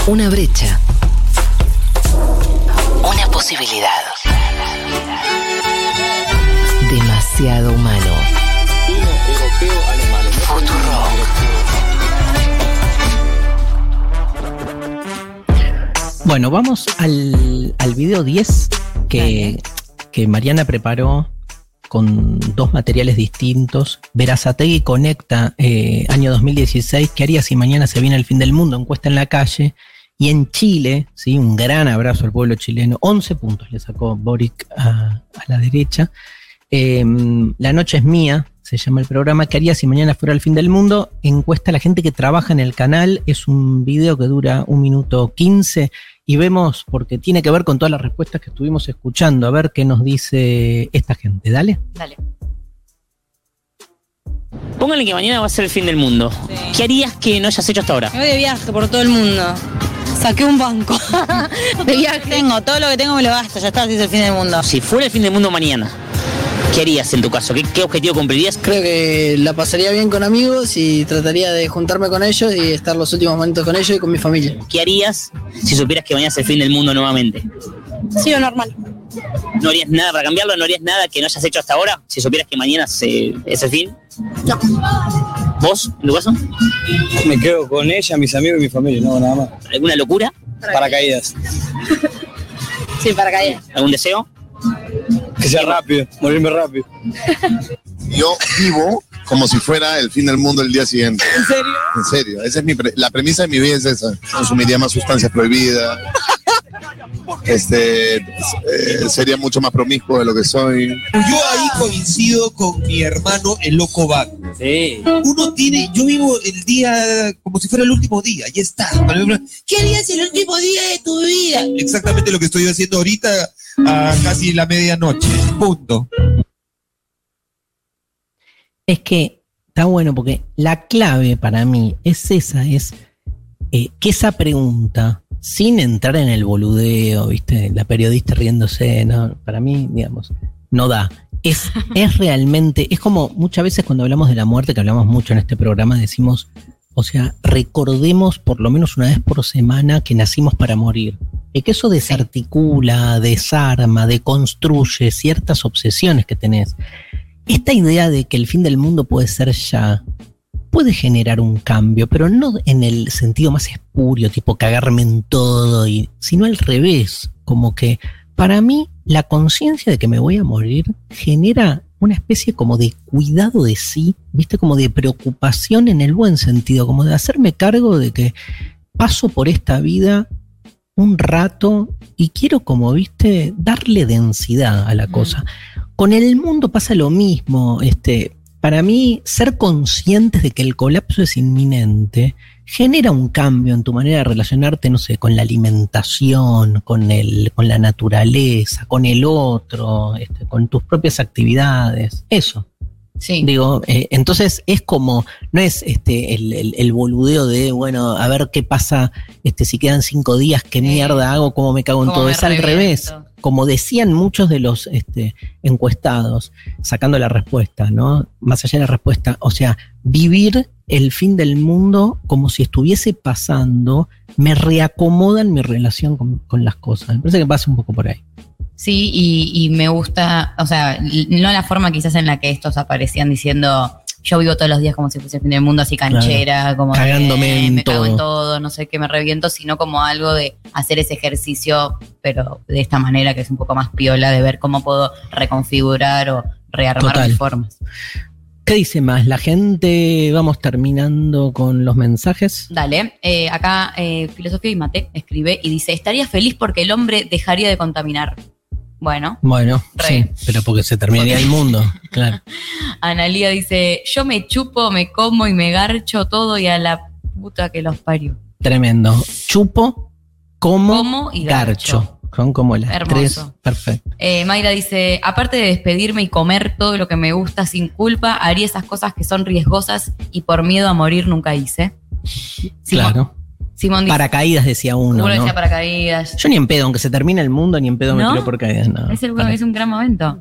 [SPEAKER 2] Una brecha. Una posibilidad. Demasiado humano. Futurock.
[SPEAKER 3] Bueno, vamos al, al video 10 que, que Mariana preparó con dos materiales distintos. Verazategui conecta eh, año 2016, ¿qué haría si mañana se viene el fin del mundo? Encuesta en la calle. Y en Chile, ¿sí? un gran abrazo al pueblo chileno, 11 puntos le sacó Boric a, la derecha. Eh, la noche es mía, se llama el programa. ¿Qué haría si mañana fuera el fin del mundo? Encuesta a la gente que trabaja en el canal. Es un video que dura un minuto 15 y vemos, porque tiene que ver con todas las respuestas que estuvimos escuchando, a ver qué nos dice esta gente. Dale.
[SPEAKER 4] Dale.
[SPEAKER 10] Póngale que mañana va a ser el fin del mundo. ¿Qué harías que no hayas hecho hasta ahora?
[SPEAKER 11] Me voy de viaje por todo el mundo. Saqué un banco. de viaje. Tengo, todo lo que tengo me lo gasto, ya está, así es el fin del mundo.
[SPEAKER 10] Si fuera el fin del mundo mañana, ¿qué harías en tu caso? ¿Qué, qué objetivo cumplirías?
[SPEAKER 12] Creo que la pasaría bien con amigos y trataría de juntarme con ellos y estar los últimos momentos con ellos y con mi familia.
[SPEAKER 10] ¿Qué harías si supieras que mañana es el fin del mundo nuevamente?
[SPEAKER 11] Sí, lo normal.
[SPEAKER 10] ¿No harías nada para cambiarlo? ¿No harías nada que no hayas hecho hasta ahora? Si supieras que mañana se- es el fin.
[SPEAKER 11] No.
[SPEAKER 10] ¿Vos, en tu caso?
[SPEAKER 13] Me quedo con ella, mis amigos y mi familia, no, nada más.
[SPEAKER 10] ¿Alguna locura?
[SPEAKER 13] Paracaídas.
[SPEAKER 11] Sí, para caer.
[SPEAKER 10] ¿Algún deseo?
[SPEAKER 13] Que sea rápido, morirme rápido.
[SPEAKER 14] Yo vivo como si fuera el fin del mundo el día siguiente.
[SPEAKER 11] ¿En serio?
[SPEAKER 14] En serio, esa es mi pre- la premisa de mi vida es esa. Consumiría más sustancias prohibidas. Este eh, sería mucho más promiscuo de lo que soy.
[SPEAKER 1] Yo ahí coincido con mi hermano el loco Van.
[SPEAKER 13] Sí.
[SPEAKER 1] Uno tiene, yo vivo el día como si fuera el último día, ya está. ¿Qué harías el último día de tu vida? Exactamente lo que estoy haciendo ahorita a casi la medianoche. Punto.
[SPEAKER 3] Es que está bueno porque la clave para mí es esa, es eh, que esa pregunta, sin entrar en el boludeo, ¿viste? La periodista riéndose, ¿no? Para mí, digamos, no da. Es, es realmente, es como muchas veces cuando hablamos de la muerte, que hablamos mucho en este programa, decimos, o sea, recordemos por lo menos una vez por semana que nacimos para morir. Y que eso desarticula, desarma, deconstruye ciertas obsesiones que tenés. Esta idea de que el fin del mundo puede ser ya, puede generar un cambio, pero no en el sentido más espurio, tipo cagarme en todo, y, sino al revés, como que para mí la conciencia de que me voy a morir genera una especie como de cuidado de sí, viste, como de preocupación en el buen sentido, como de hacerme cargo de que paso por esta vida un rato y quiero como, viste, darle densidad a la cosa. con el mundo pasa lo mismo. Este, para mí, ser conscientes de que el colapso es inminente genera un cambio en tu manera de relacionarte, no sé, con la alimentación, con, el, con la naturaleza, con el otro, este, con tus propias actividades. Eso.
[SPEAKER 4] Sí.
[SPEAKER 3] Digo, eh, entonces es como, no es este el, el- el boludeo de, bueno, a ver qué pasa este, si quedan cinco días, qué mierda hago, cómo me cago en todo. Es al revés. Como decían muchos de los este, encuestados, sacando la respuesta, ¿no? Más allá de la respuesta, o sea, vivir el fin del mundo como si estuviese pasando, me reacomoda en mi relación con, con las cosas. Me parece que pasa un poco por ahí.
[SPEAKER 4] Sí, y, y me gusta, o sea, no la forma quizás en la que estos aparecían diciendo, yo vivo todos los días como si fuese el fin del mundo, así canchera, como de,
[SPEAKER 3] Cagándome en
[SPEAKER 4] me cago en
[SPEAKER 3] todo.
[SPEAKER 4] todo, no sé qué me reviento, sino como algo de hacer ese ejercicio, pero de esta manera que es un poco más piola, de ver cómo puedo reconfigurar o rearmar
[SPEAKER 3] Total.
[SPEAKER 4] mis formas.
[SPEAKER 3] ¿Qué dice más? La gente, vamos terminando con los mensajes.
[SPEAKER 4] Dale, eh, acá eh, Filosofía y Mate escribe y dice, estaría feliz porque el hombre dejaría de contaminar. Bueno,
[SPEAKER 3] Bueno,
[SPEAKER 4] Re.
[SPEAKER 3] sí, pero porque se terminaría el mundo, claro.
[SPEAKER 4] Analía dice, yo me chupo, me como y me garcho todo y a la puta que los parió.
[SPEAKER 3] Tremendo. Chupo, como,
[SPEAKER 4] Como y
[SPEAKER 3] garcho.
[SPEAKER 4] garcho.
[SPEAKER 3] Son como las
[SPEAKER 4] Hermoso.
[SPEAKER 3] tres. Perfecto.
[SPEAKER 4] Eh, Mayra dice, aparte de despedirme y comer todo lo que me gusta sin culpa, haría esas cosas que son riesgosas y por miedo a morir nunca hice. Simón-
[SPEAKER 3] claro.
[SPEAKER 4] Simón dice,
[SPEAKER 3] Paracaídas decía uno,
[SPEAKER 4] uno
[SPEAKER 3] ¿no?
[SPEAKER 4] decía paracaídas.
[SPEAKER 3] Yo ni en pedo, aunque se termine el mundo, ni en pedo me
[SPEAKER 4] ¿No?
[SPEAKER 3] tiro por caídas. No.
[SPEAKER 4] Es, el-
[SPEAKER 3] Para-
[SPEAKER 4] es un gran momento.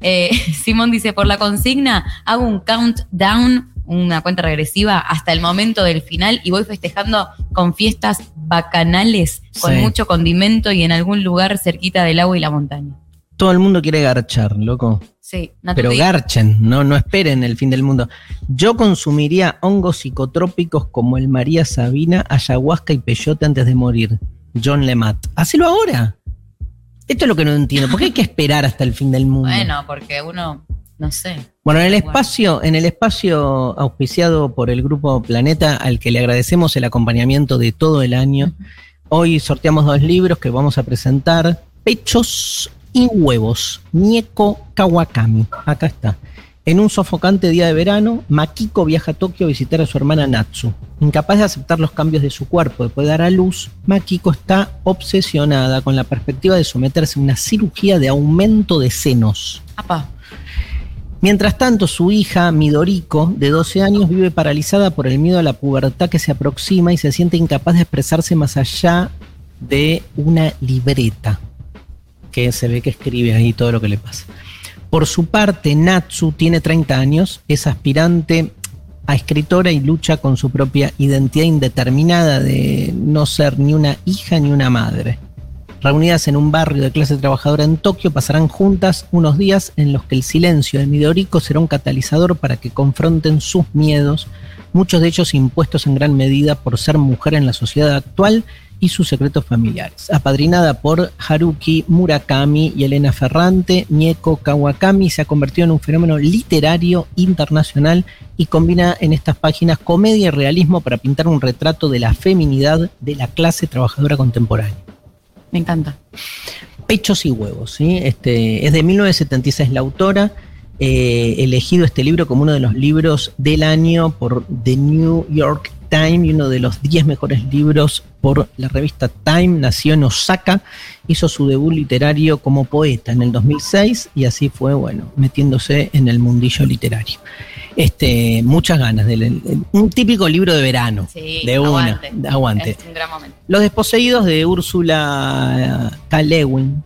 [SPEAKER 4] Eh, Simón dice, por la consigna, hago un countdown, una cuenta regresiva, hasta el momento del final y voy festejando con fiestas bacanales, con
[SPEAKER 3] Sí.
[SPEAKER 4] mucho condimento y en algún lugar cerquita del agua y la montaña.
[SPEAKER 3] Todo el mundo quiere garchar, loco.
[SPEAKER 4] Sí,
[SPEAKER 3] Pero garchen, no, no esperen el fin del mundo. Yo consumiría hongos psicotrópicos como el María Sabina, ayahuasca y peyote antes de morir. John Lemat. Hacelo ahora. Esto es lo que no entiendo. ¿Por qué hay que esperar hasta el fin del mundo?
[SPEAKER 4] Bueno, porque uno, no sé.
[SPEAKER 3] Bueno, en el espacio, en el espacio auspiciado por el grupo Planeta, al que le agradecemos el acompañamiento de todo el año, hoy sorteamos dos libros que vamos a presentar: Pechos y huevos, Nieko Kawakami. Acá está. En un sofocante día de verano, Makiko viaja a Tokio a visitar a su hermana Natsu. Incapaz de aceptar los cambios de su cuerpo después de dar a luz, Makiko está obsesionada con la perspectiva de someterse a una cirugía de aumento de senos.
[SPEAKER 4] Apa.
[SPEAKER 3] Mientras tanto, su hija, Midoriko, de 12 años, vive paralizada por el miedo a la pubertad que se aproxima y se siente incapaz de expresarse más allá de una libreta, que se ve que escribe ahí todo lo que le pasa. Por su parte, Natsu tiene 30 años, es aspirante a escritora y lucha con su propia identidad indeterminada de no ser ni una hija ni una madre. Reunidas en un barrio de clase trabajadora en Tokio, pasarán juntas unos días en los que el silencio de Midoriko será un catalizador para que confronten sus miedos, muchos de ellos impuestos en gran medida por ser mujer en la sociedad actual y sus secretos familiares. Apadrinada por Haruki Murakami y Elena Ferrante, Mieko Kawakami se ha convertido en un fenómeno literario internacional y combina en estas páginas comedia y realismo para pintar un retrato de la feminidad de la clase trabajadora contemporánea.
[SPEAKER 4] Me encanta.
[SPEAKER 3] Pechos y huevos, ¿sí? Este, es de 1976 la autora, eh, elegido este libro como uno de los libros del año por The New York Times y uno de los 10 mejores libros por la revista Time, nació en Osaka, hizo su debut literario como poeta en el 2006 y así fue, bueno, metiéndose en el mundillo literario. Este, muchas ganas, el- un típico libro de verano,
[SPEAKER 4] Sí,
[SPEAKER 3] de una,
[SPEAKER 4] aguante.
[SPEAKER 3] de- aguante.
[SPEAKER 4] Es un gran momento.
[SPEAKER 3] Los desposeídos de Úrsula K. Lewin,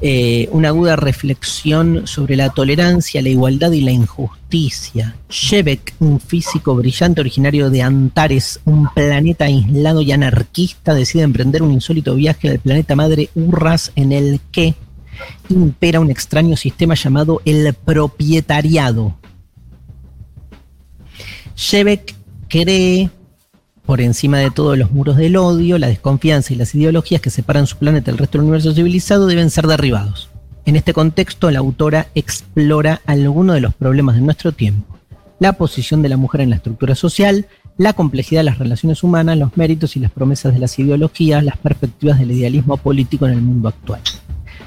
[SPEAKER 3] eh, una aguda reflexión sobre la tolerancia, la igualdad y la injusticia. Shebek, un físico brillante originario de Antares, un planeta aislado y anarquista, decide emprender un insólito viaje al planeta madre Urras en el que impera un extraño sistema llamado el propietariado. Shebek cree por encima de todos los muros del odio, la desconfianza y las ideologías que separan su planeta del resto del universo civilizado deben ser derribados. En este contexto, la autora explora algunos de los problemas de nuestro tiempo. La posición de la mujer en la estructura social, la complejidad de las relaciones humanas, los méritos y las promesas de las ideologías, las perspectivas del idealismo político en el mundo actual.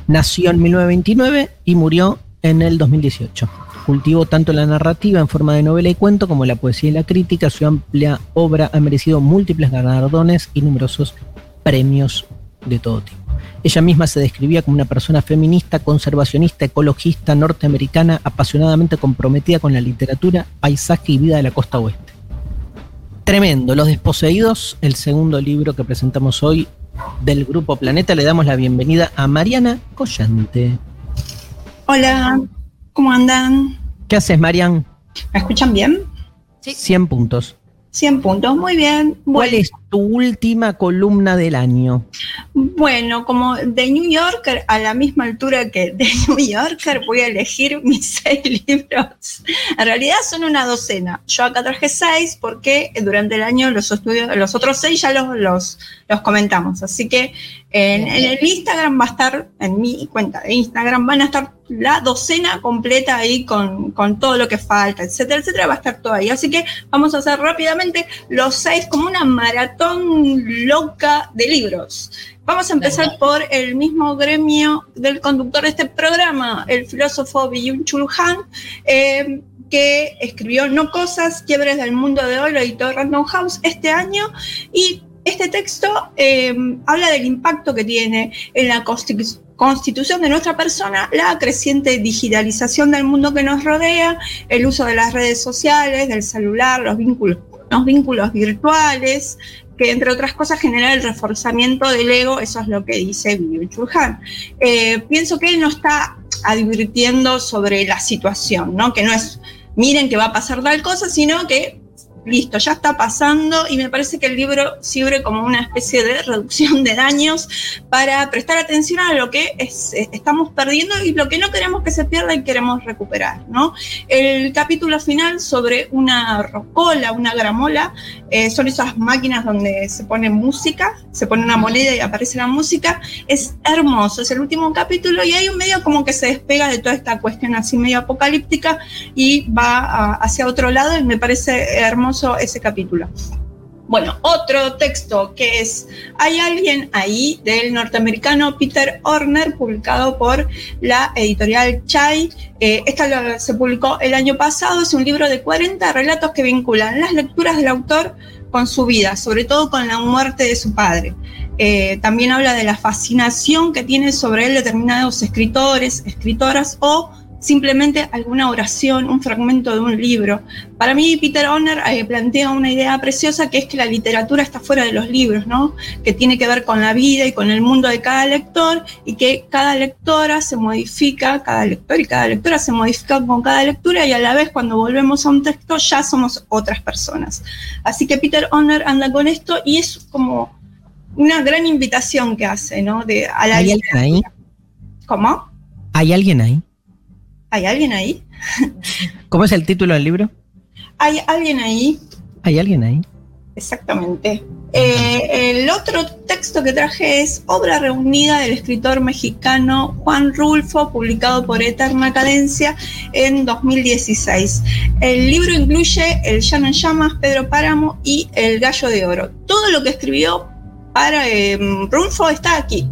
[SPEAKER 3] Nació en 1929 y murió en el 2018. Cultivó tanto la narrativa en forma de novela y cuento como la poesía y la crítica. Su amplia obra ha merecido múltiples galardones y numerosos premios de todo tipo. Ella misma se describía como una persona feminista, conservacionista, ecologista, norteamericana, apasionadamente comprometida con la literatura, paisaje y vida de la costa oeste. Tremendo, Los Desposeídos, el segundo libro que presentamos hoy del Grupo Planeta. Le damos la bienvenida a Mariana Collante.
[SPEAKER 15] Hola, ¿cómo andan?
[SPEAKER 3] ¿Qué haces, Marian?
[SPEAKER 15] ¿Me escuchan bien?
[SPEAKER 3] Sí. 100 puntos.
[SPEAKER 15] 100 puntos, muy bien.
[SPEAKER 3] ¿Cuál es tu última columna del año?
[SPEAKER 15] Bueno, como de New Yorker, a la misma altura que de New Yorker, voy a elegir mis seis libros. En realidad son una docena. Yo acá traje seis porque durante el año los, estudios, los otros seis ya los, los, comentamos. Así que en, en, el Instagram va a estar, en mi cuenta de Instagram, van a estar la docena completa ahí con, con todo lo que falta, etcétera, etcétera, va a estar todo ahí. Así que vamos a hacer rápidamente los seis como una maratón loca de libros. Vamos a empezar por el mismo gremio del conductor de este programa, el filósofo Byung-Chul Han, eh, que escribió No Cosas, Quiebres del Mundo de Hoy, lo editó Random House este año, y este texto eh, habla del impacto que tiene en la constitución constitución de nuestra persona, la creciente digitalización del mundo que nos rodea, el uso de las redes sociales, del celular, los vínculos, los vínculos virtuales, que entre otras cosas genera el reforzamiento del ego, eso es lo que dice Byung-Chul Han. Eh, pienso que él no está advirtiendo sobre la situación, ¿no? que no es miren que va a pasar tal cosa, sino que listo, ya está pasando y me parece que el libro sirve como una especie de reducción de daños para prestar atención a lo que es, estamos perdiendo y lo que no queremos que se pierda y queremos recuperar. ¿no? El capítulo final sobre una rocola, una gramola, eh, son esas máquinas donde se pone música, se pone una moneda y aparece la música, es hermoso, es el último capítulo y hay un medio como que se despega de toda esta cuestión así medio apocalíptica y va a, hacia otro lado y me parece hermoso ese capítulo. Bueno, otro texto que es Hay alguien ahí del norteamericano Peter Horner, publicado por la editorial Chai. Eh, esta se publicó el año pasado, es un libro de 40 relatos que vinculan las lecturas del autor con su vida, sobre todo con la muerte de su padre. Eh, también habla de la fascinación que tiene sobre él determinados escritores, escritoras o simplemente alguna oración, un fragmento de un libro. Para mí, Peter Honor eh, plantea una idea preciosa que es que la literatura está fuera de los libros, ¿no? Que tiene que ver con la vida y con el mundo de cada lector y que cada lectora se modifica, cada lector y cada lectora se modifica con cada lectura y a la vez cuando volvemos a un texto ya somos otras personas. Así que Peter Honor anda con esto y es como una gran invitación que hace, ¿no? De, a la
[SPEAKER 3] ¿Hay alguien ahí?
[SPEAKER 15] ¿Cómo?
[SPEAKER 3] ¿Hay alguien ahí?
[SPEAKER 15] ¿Hay alguien ahí?
[SPEAKER 3] ¿Cómo es el título del libro?
[SPEAKER 15] Hay alguien ahí.
[SPEAKER 3] ¿Hay alguien ahí?
[SPEAKER 15] Exactamente. Eh, el otro texto que traje es Obra reunida del escritor mexicano Juan Rulfo, publicado por Eterna Cadencia en 2016. El libro incluye El Llano en Llamas, Pedro Páramo y El Gallo de Oro. Todo lo que escribió para eh, Rulfo está aquí.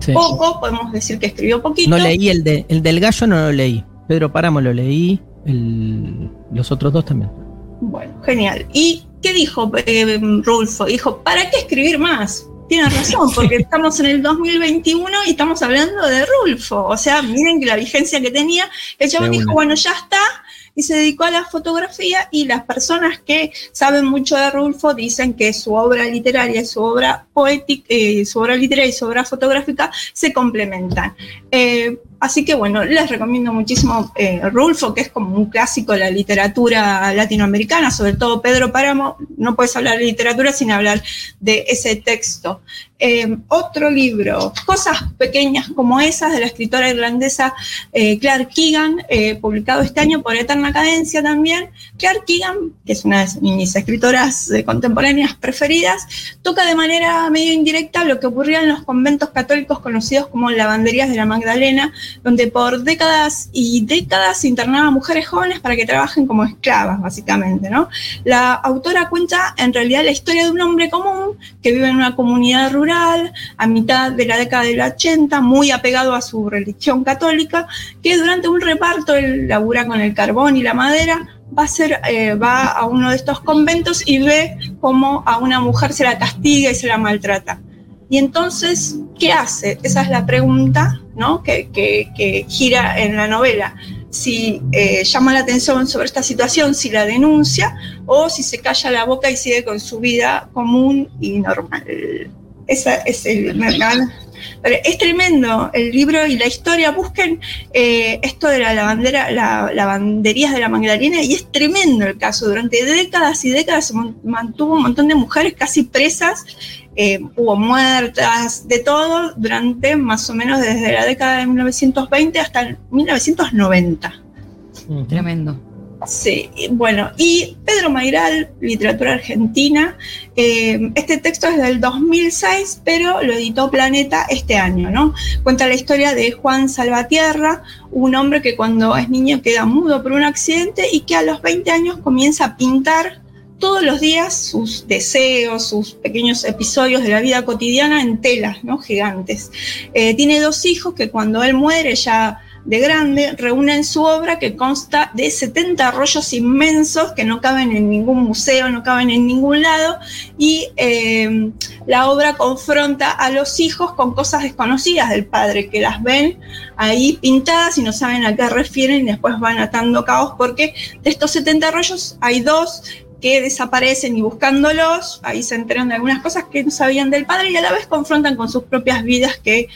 [SPEAKER 15] Sí. Poco, podemos decir que escribió poquito.
[SPEAKER 3] No leí el, de, el del gallo, no lo leí. Pedro Páramo lo leí, el, los otros dos también.
[SPEAKER 15] Bueno, genial. ¿Y qué dijo eh, Rulfo? Dijo, ¿para qué escribir más? Tiene razón, porque estamos en el 2021 y estamos hablando de Rulfo. O sea, miren que la vigencia que tenía. El chabón dijo, bueno, ya está, y se dedicó a la fotografía y las personas que saben mucho de Rulfo dicen que su obra literaria, su obra poética, eh, su obra literaria y su obra fotográfica se complementan. Eh, Así que bueno, les recomiendo muchísimo eh, Rulfo, que es como un clásico de la literatura latinoamericana, sobre todo Pedro Páramo, no puedes hablar de literatura sin hablar de ese texto. Eh, otro libro, Cosas pequeñas como esas, de la escritora irlandesa eh, Clark Keegan, eh, publicado este año por Eterna Cadencia también. Clark Keegan, que es una de mis escritoras eh, contemporáneas preferidas, toca de manera medio indirecta lo que ocurría en los conventos católicos conocidos como lavanderías de la Magdalena, donde por décadas y décadas se internaban mujeres jóvenes para que trabajen como esclavas, básicamente, ¿no? La autora cuenta en realidad la historia de un hombre común que vive en una comunidad rural a mitad de la década del 80, muy apegado a su religión católica, que durante un reparto, él labura con el carbón y la madera, va a, ser, eh, va a uno de estos conventos y ve cómo a una mujer se la castiga y se la maltrata. Y entonces, ¿qué hace? Esa es la pregunta ¿no? que gira en la novela. Si eh, llama la atención sobre esta situación, si la denuncia o si se calla la boca y sigue con su vida común y normal. Esa es el... me- me- pero es tremendo el libro y la historia. Busquen eh, esto de la lavandera, la, lavanderías de la Magdalena y es tremendo el caso. Durante décadas y décadas se mantuvo un montón de mujeres casi presas, eh, hubo muertas, de todo, durante más o menos desde la década de 1920 hasta el 1990.
[SPEAKER 4] Tremendo.
[SPEAKER 15] Sí, bueno, y Pedro Mairal, literatura argentina, eh, este texto es del 2006, pero lo editó Planeta este año, ¿no? Cuenta la historia de Juan Salvatierra, un hombre que cuando es niño queda mudo por un accidente y que a los 20 años comienza a pintar todos los días sus deseos, sus pequeños episodios de la vida cotidiana en telas, ¿no? Gigantes. Eh, tiene dos hijos que cuando él muere ya de grande, reúnen su obra que consta de 70 rollos inmensos que no caben en ningún museo, no caben en ningún lado, y eh, la obra confronta a los hijos con cosas desconocidas del padre, que las ven ahí pintadas y no saben a qué refieren y después van atando caos, porque de estos 70 rollos hay dos que desaparecen y buscándolos, ahí se enteran de algunas cosas que no sabían del padre y a la vez confrontan con sus propias vidas que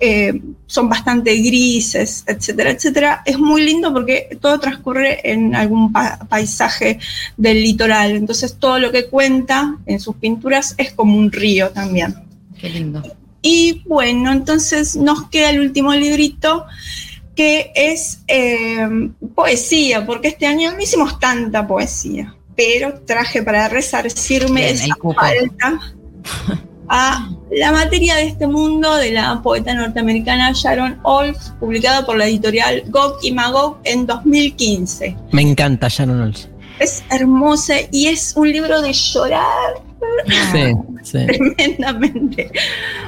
[SPEAKER 15] eh, son bastante grises, etcétera, etcétera. Es muy lindo porque todo transcurre en algún pa- paisaje del litoral, entonces todo lo que cuenta en sus pinturas es como un río también.
[SPEAKER 4] Qué lindo.
[SPEAKER 15] Y bueno, entonces nos queda el último librito que es eh, poesía, porque este año no hicimos tanta poesía, pero traje para resarcirme
[SPEAKER 4] Bien,
[SPEAKER 15] esa falta a La materia de este mundo de la poeta norteamericana Sharon Olds, publicada por la editorial Gog y Magog en 2015.
[SPEAKER 3] Me encanta Sharon Olds.
[SPEAKER 15] Es hermosa y es un libro de llorar
[SPEAKER 3] Sí, sí.
[SPEAKER 15] tremendamente.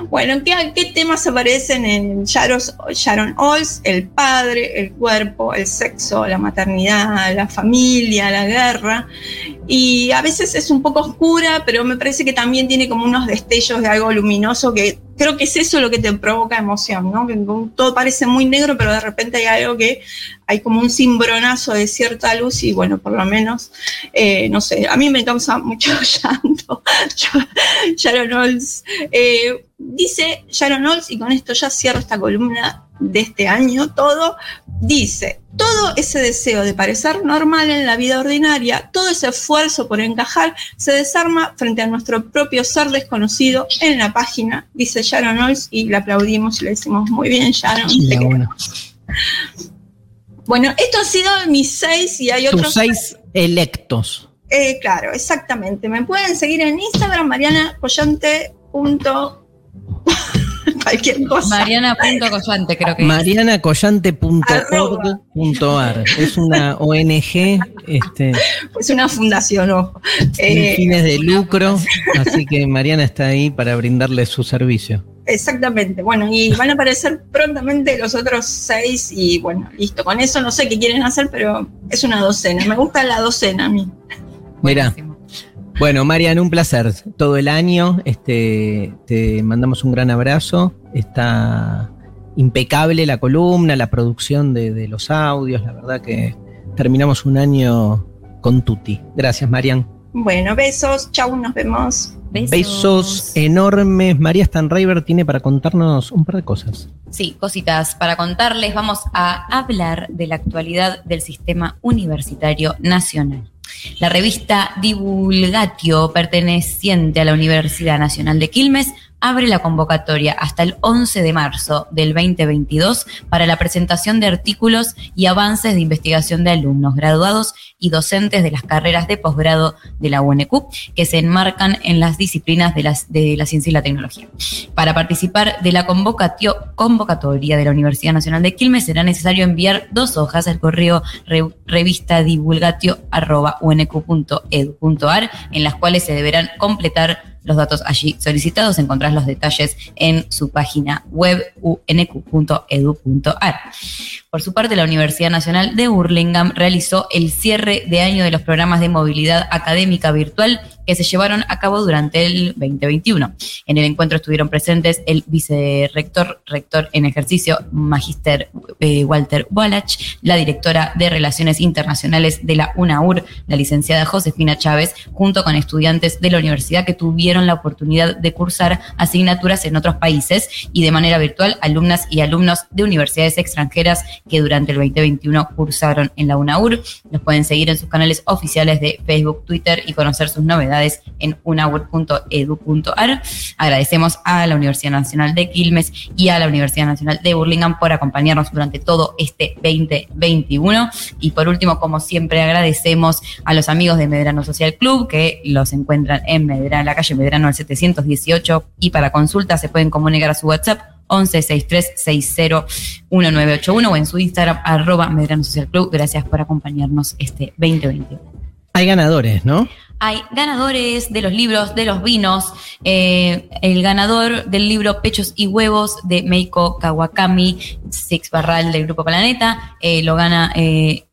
[SPEAKER 15] Bueno, ¿qué, temas aparecen en Sharon, Sharon Olds? El padre, el cuerpo, el sexo, la maternidad, la familia, la guerra. Y a veces es un poco oscura, pero me parece que también tiene como unos destellos de algo luminoso que creo que es eso lo que te provoca emoción, ¿no? Que todo parece muy negro, pero de repente hay algo que hay como un cimbronazo de cierta luz y bueno, por lo menos, eh, no sé, a mí me causa mucho llanto. Sharon Olds. Eh, dice Sharon Olds, y con esto ya cierro esta columna de este año, todo, dice, todo ese deseo de parecer normal en la vida ordinaria, todo ese esfuerzo por encajar, se desarma frente a nuestro propio ser desconocido en la página, dice Sharon Olds, y le aplaudimos y le decimos, muy bien, Sharon. te
[SPEAKER 3] Ya,
[SPEAKER 15] queremos".
[SPEAKER 3] bueno.
[SPEAKER 15] Esto ha sido mis seis y hay otros
[SPEAKER 3] Tus seis electos.
[SPEAKER 15] eh, claro, exactamente. Me pueden seguir en Instagram, Mariana Collante. punto- Cualquier cosa.
[SPEAKER 4] Mariana.collante creo que es.
[SPEAKER 3] marianacollante.org.ar Es una ONG este,
[SPEAKER 15] Es una fundación, ojo.
[SPEAKER 3] sin
[SPEAKER 15] Eh,
[SPEAKER 3] fines de lucro, así que Mariana está ahí para brindarle su servicio.
[SPEAKER 15] exactamente. Bueno, y van a aparecer prontamente los otros seis. Y bueno, listo. Con eso no sé qué quieren hacer, pero es una docena. Me gusta la docena a mí.
[SPEAKER 3] Mira. Bueno, Marian, un placer. Todo el año, este, te mandamos un gran abrazo. Está impecable la columna, la producción de, de los audios. La verdad que terminamos un año con tutti. Gracias, Marian.
[SPEAKER 15] Bueno, besos. Chau, nos vemos.
[SPEAKER 3] Besos enormes. María Stanriver tiene para contarnos un par de cosas.
[SPEAKER 4] Sí, cositas para contarles. Vamos a hablar de la actualidad del sistema universitario nacional. La revista Divulgatio, perteneciente a la Universidad Nacional de Quilmes, abre la convocatoria hasta el 11 de marzo del 2022 para la presentación de artículos y avances de investigación de alumnos graduados y docentes de las carreras de posgrado de la UNQ que se enmarcan en las disciplinas de, las, de la ciencia y la tecnología. Para participar de la convocatoria de la Universidad Nacional de Quilmes será necesario enviar dos hojas al correo re- revistadivulgatio.unq.edu.ar en las cuales se deberán completar los datos allí solicitados. Encontrás los detalles en su página web unq.edu.ar. Por su parte, la Universidad Nacional de Burlingame realizó el cierre de año de los programas de movilidad académica virtual que se llevaron a cabo durante el 2021. En el encuentro estuvieron presentes el vicerrector, rector en ejercicio, Magister eh, Walter Wallach, la directora de Relaciones Internacionales de la UNAUR, la licenciada Josefina Chávez, junto con estudiantes de la universidad que tuvieron la oportunidad de cursar asignaturas en otros países y de manera virtual alumnas y alumnos de universidades extranjeras que durante el 2021 cursaron en la UNAUR. Los pueden seguir en sus canales oficiales de Facebook, Twitter y conocer sus novedades en unaweb.edu.ar. Agradecemos a la Universidad Nacional de Quilmes y a la Universidad Nacional de Burlingame por acompañarnos durante todo este 2021. Y por último, como siempre, agradecemos a los amigos de Medrano Social Club que los encuentran en Medrano, la calle Medrano al 718 y para consultas se pueden comunicar a su WhatsApp 11 60 1981 o en su Instagram arroba Medrano Social Club. Gracias por acompañarnos este 2021.
[SPEAKER 3] Hay ganadores, ¿no?
[SPEAKER 4] Hay ganadores de los libros, de los vinos. Eh, el ganador del libro Pechos y Huevos de Meiko Kawakami, Six Barral del Grupo Planeta, eh, lo gana eh,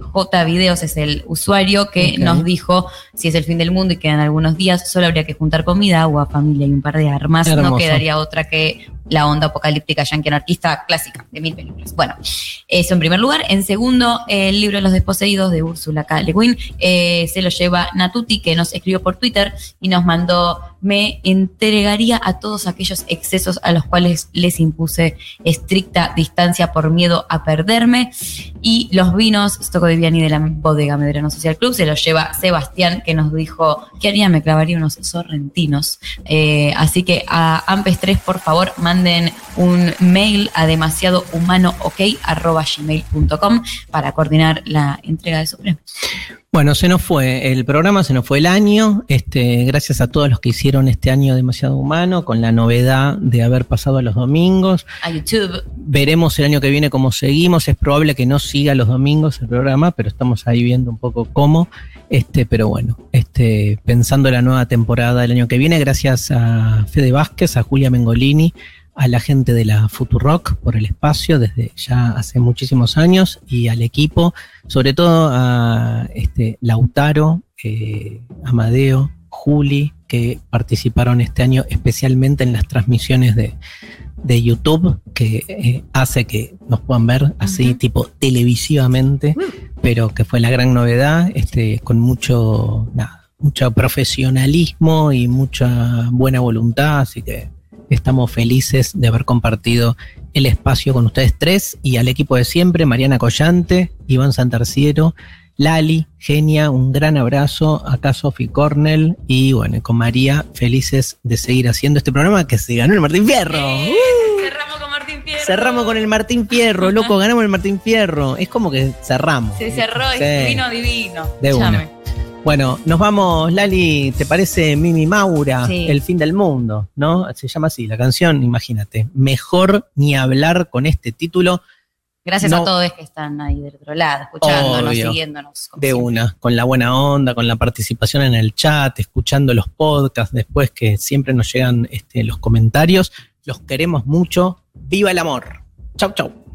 [SPEAKER 4] J Videos, es el usuario que nos dijo si es el fin del mundo y quedan algunos días, solo habría que juntar comida, agua, familia y un par de armas. No quedaría otra que la onda apocalíptica yankee anarquista clásica de mil películas. Bueno, eso en primer lugar. En segundo, el libro los desposeídos de Úrsula K. Le Guin eh, se lo lleva Natuti, que nos escribió por Twitter y nos mandó me entregaría a todos aquellos excesos a los cuales les impuse estricta distancia por miedo a perderme. Y los vinos Stoco de Viani de la bodega Medrano Social Club se los lleva Sebastián, que nos dijo que haría, me clavaría unos sorrentinos. Eh, así que a Ampes 3, por favor, manden un mail a demasiado humano gmail.com para coordinar la entrega de su premio.
[SPEAKER 3] Bueno, se nos fue el programa, se nos fue el año. Este, gracias a todos los que hicieron este año demasiado humano, con la novedad de haber pasado a los domingos.
[SPEAKER 4] A YouTube.
[SPEAKER 3] Veremos el año que viene cómo seguimos. Es probable que no siga los domingos el programa, pero estamos ahí viendo un poco cómo. Este, pero bueno, este, pensando la nueva temporada del año que viene, gracias a Fede Vázquez, a Julia Mengolini, a la gente de la Futurock por el espacio desde ya hace muchísimos años y al equipo, sobre todo a este, Lautaro, eh, Amadeo, Juli, que participaron este año especialmente en las transmisiones de, YouTube, que eh, hace que nos puedan ver así, tipo televisivamente, pero que fue la gran novedad, este, con mucho, mucho profesionalismo y mucha buena voluntad, así que Estamos felices de haber compartido el espacio con ustedes tres y al equipo de siempre, Mariana Collante, Iván Santarciero, Lali, Genia, un gran abrazo, acá Sofi Cornell y bueno, con María, felices de seguir haciendo este programa que se ganó el Martín Fierro.
[SPEAKER 4] ¡Uh! cerramos con Martín Fierro.
[SPEAKER 3] Cerramos con el Martín Fierro, loco, ganamos el Martín Fierro. Es como que cerramos.
[SPEAKER 4] Se cerró, es divino, divino.
[SPEAKER 3] De una. Bueno, nos vamos, Lali, ¿te parece Mimi Maura? El fin del mundo, ¿no? Se llama así la canción, imagínate. Mejor ni hablar con este título.
[SPEAKER 4] Gracias a todos que están ahí del otro lado, escuchándonos, siguiéndonos.
[SPEAKER 3] De una, con la buena onda, con la participación en el chat, escuchando los podcasts después que siempre nos llegan este, los comentarios. Los queremos mucho. ¡Viva el amor! Chau, chau.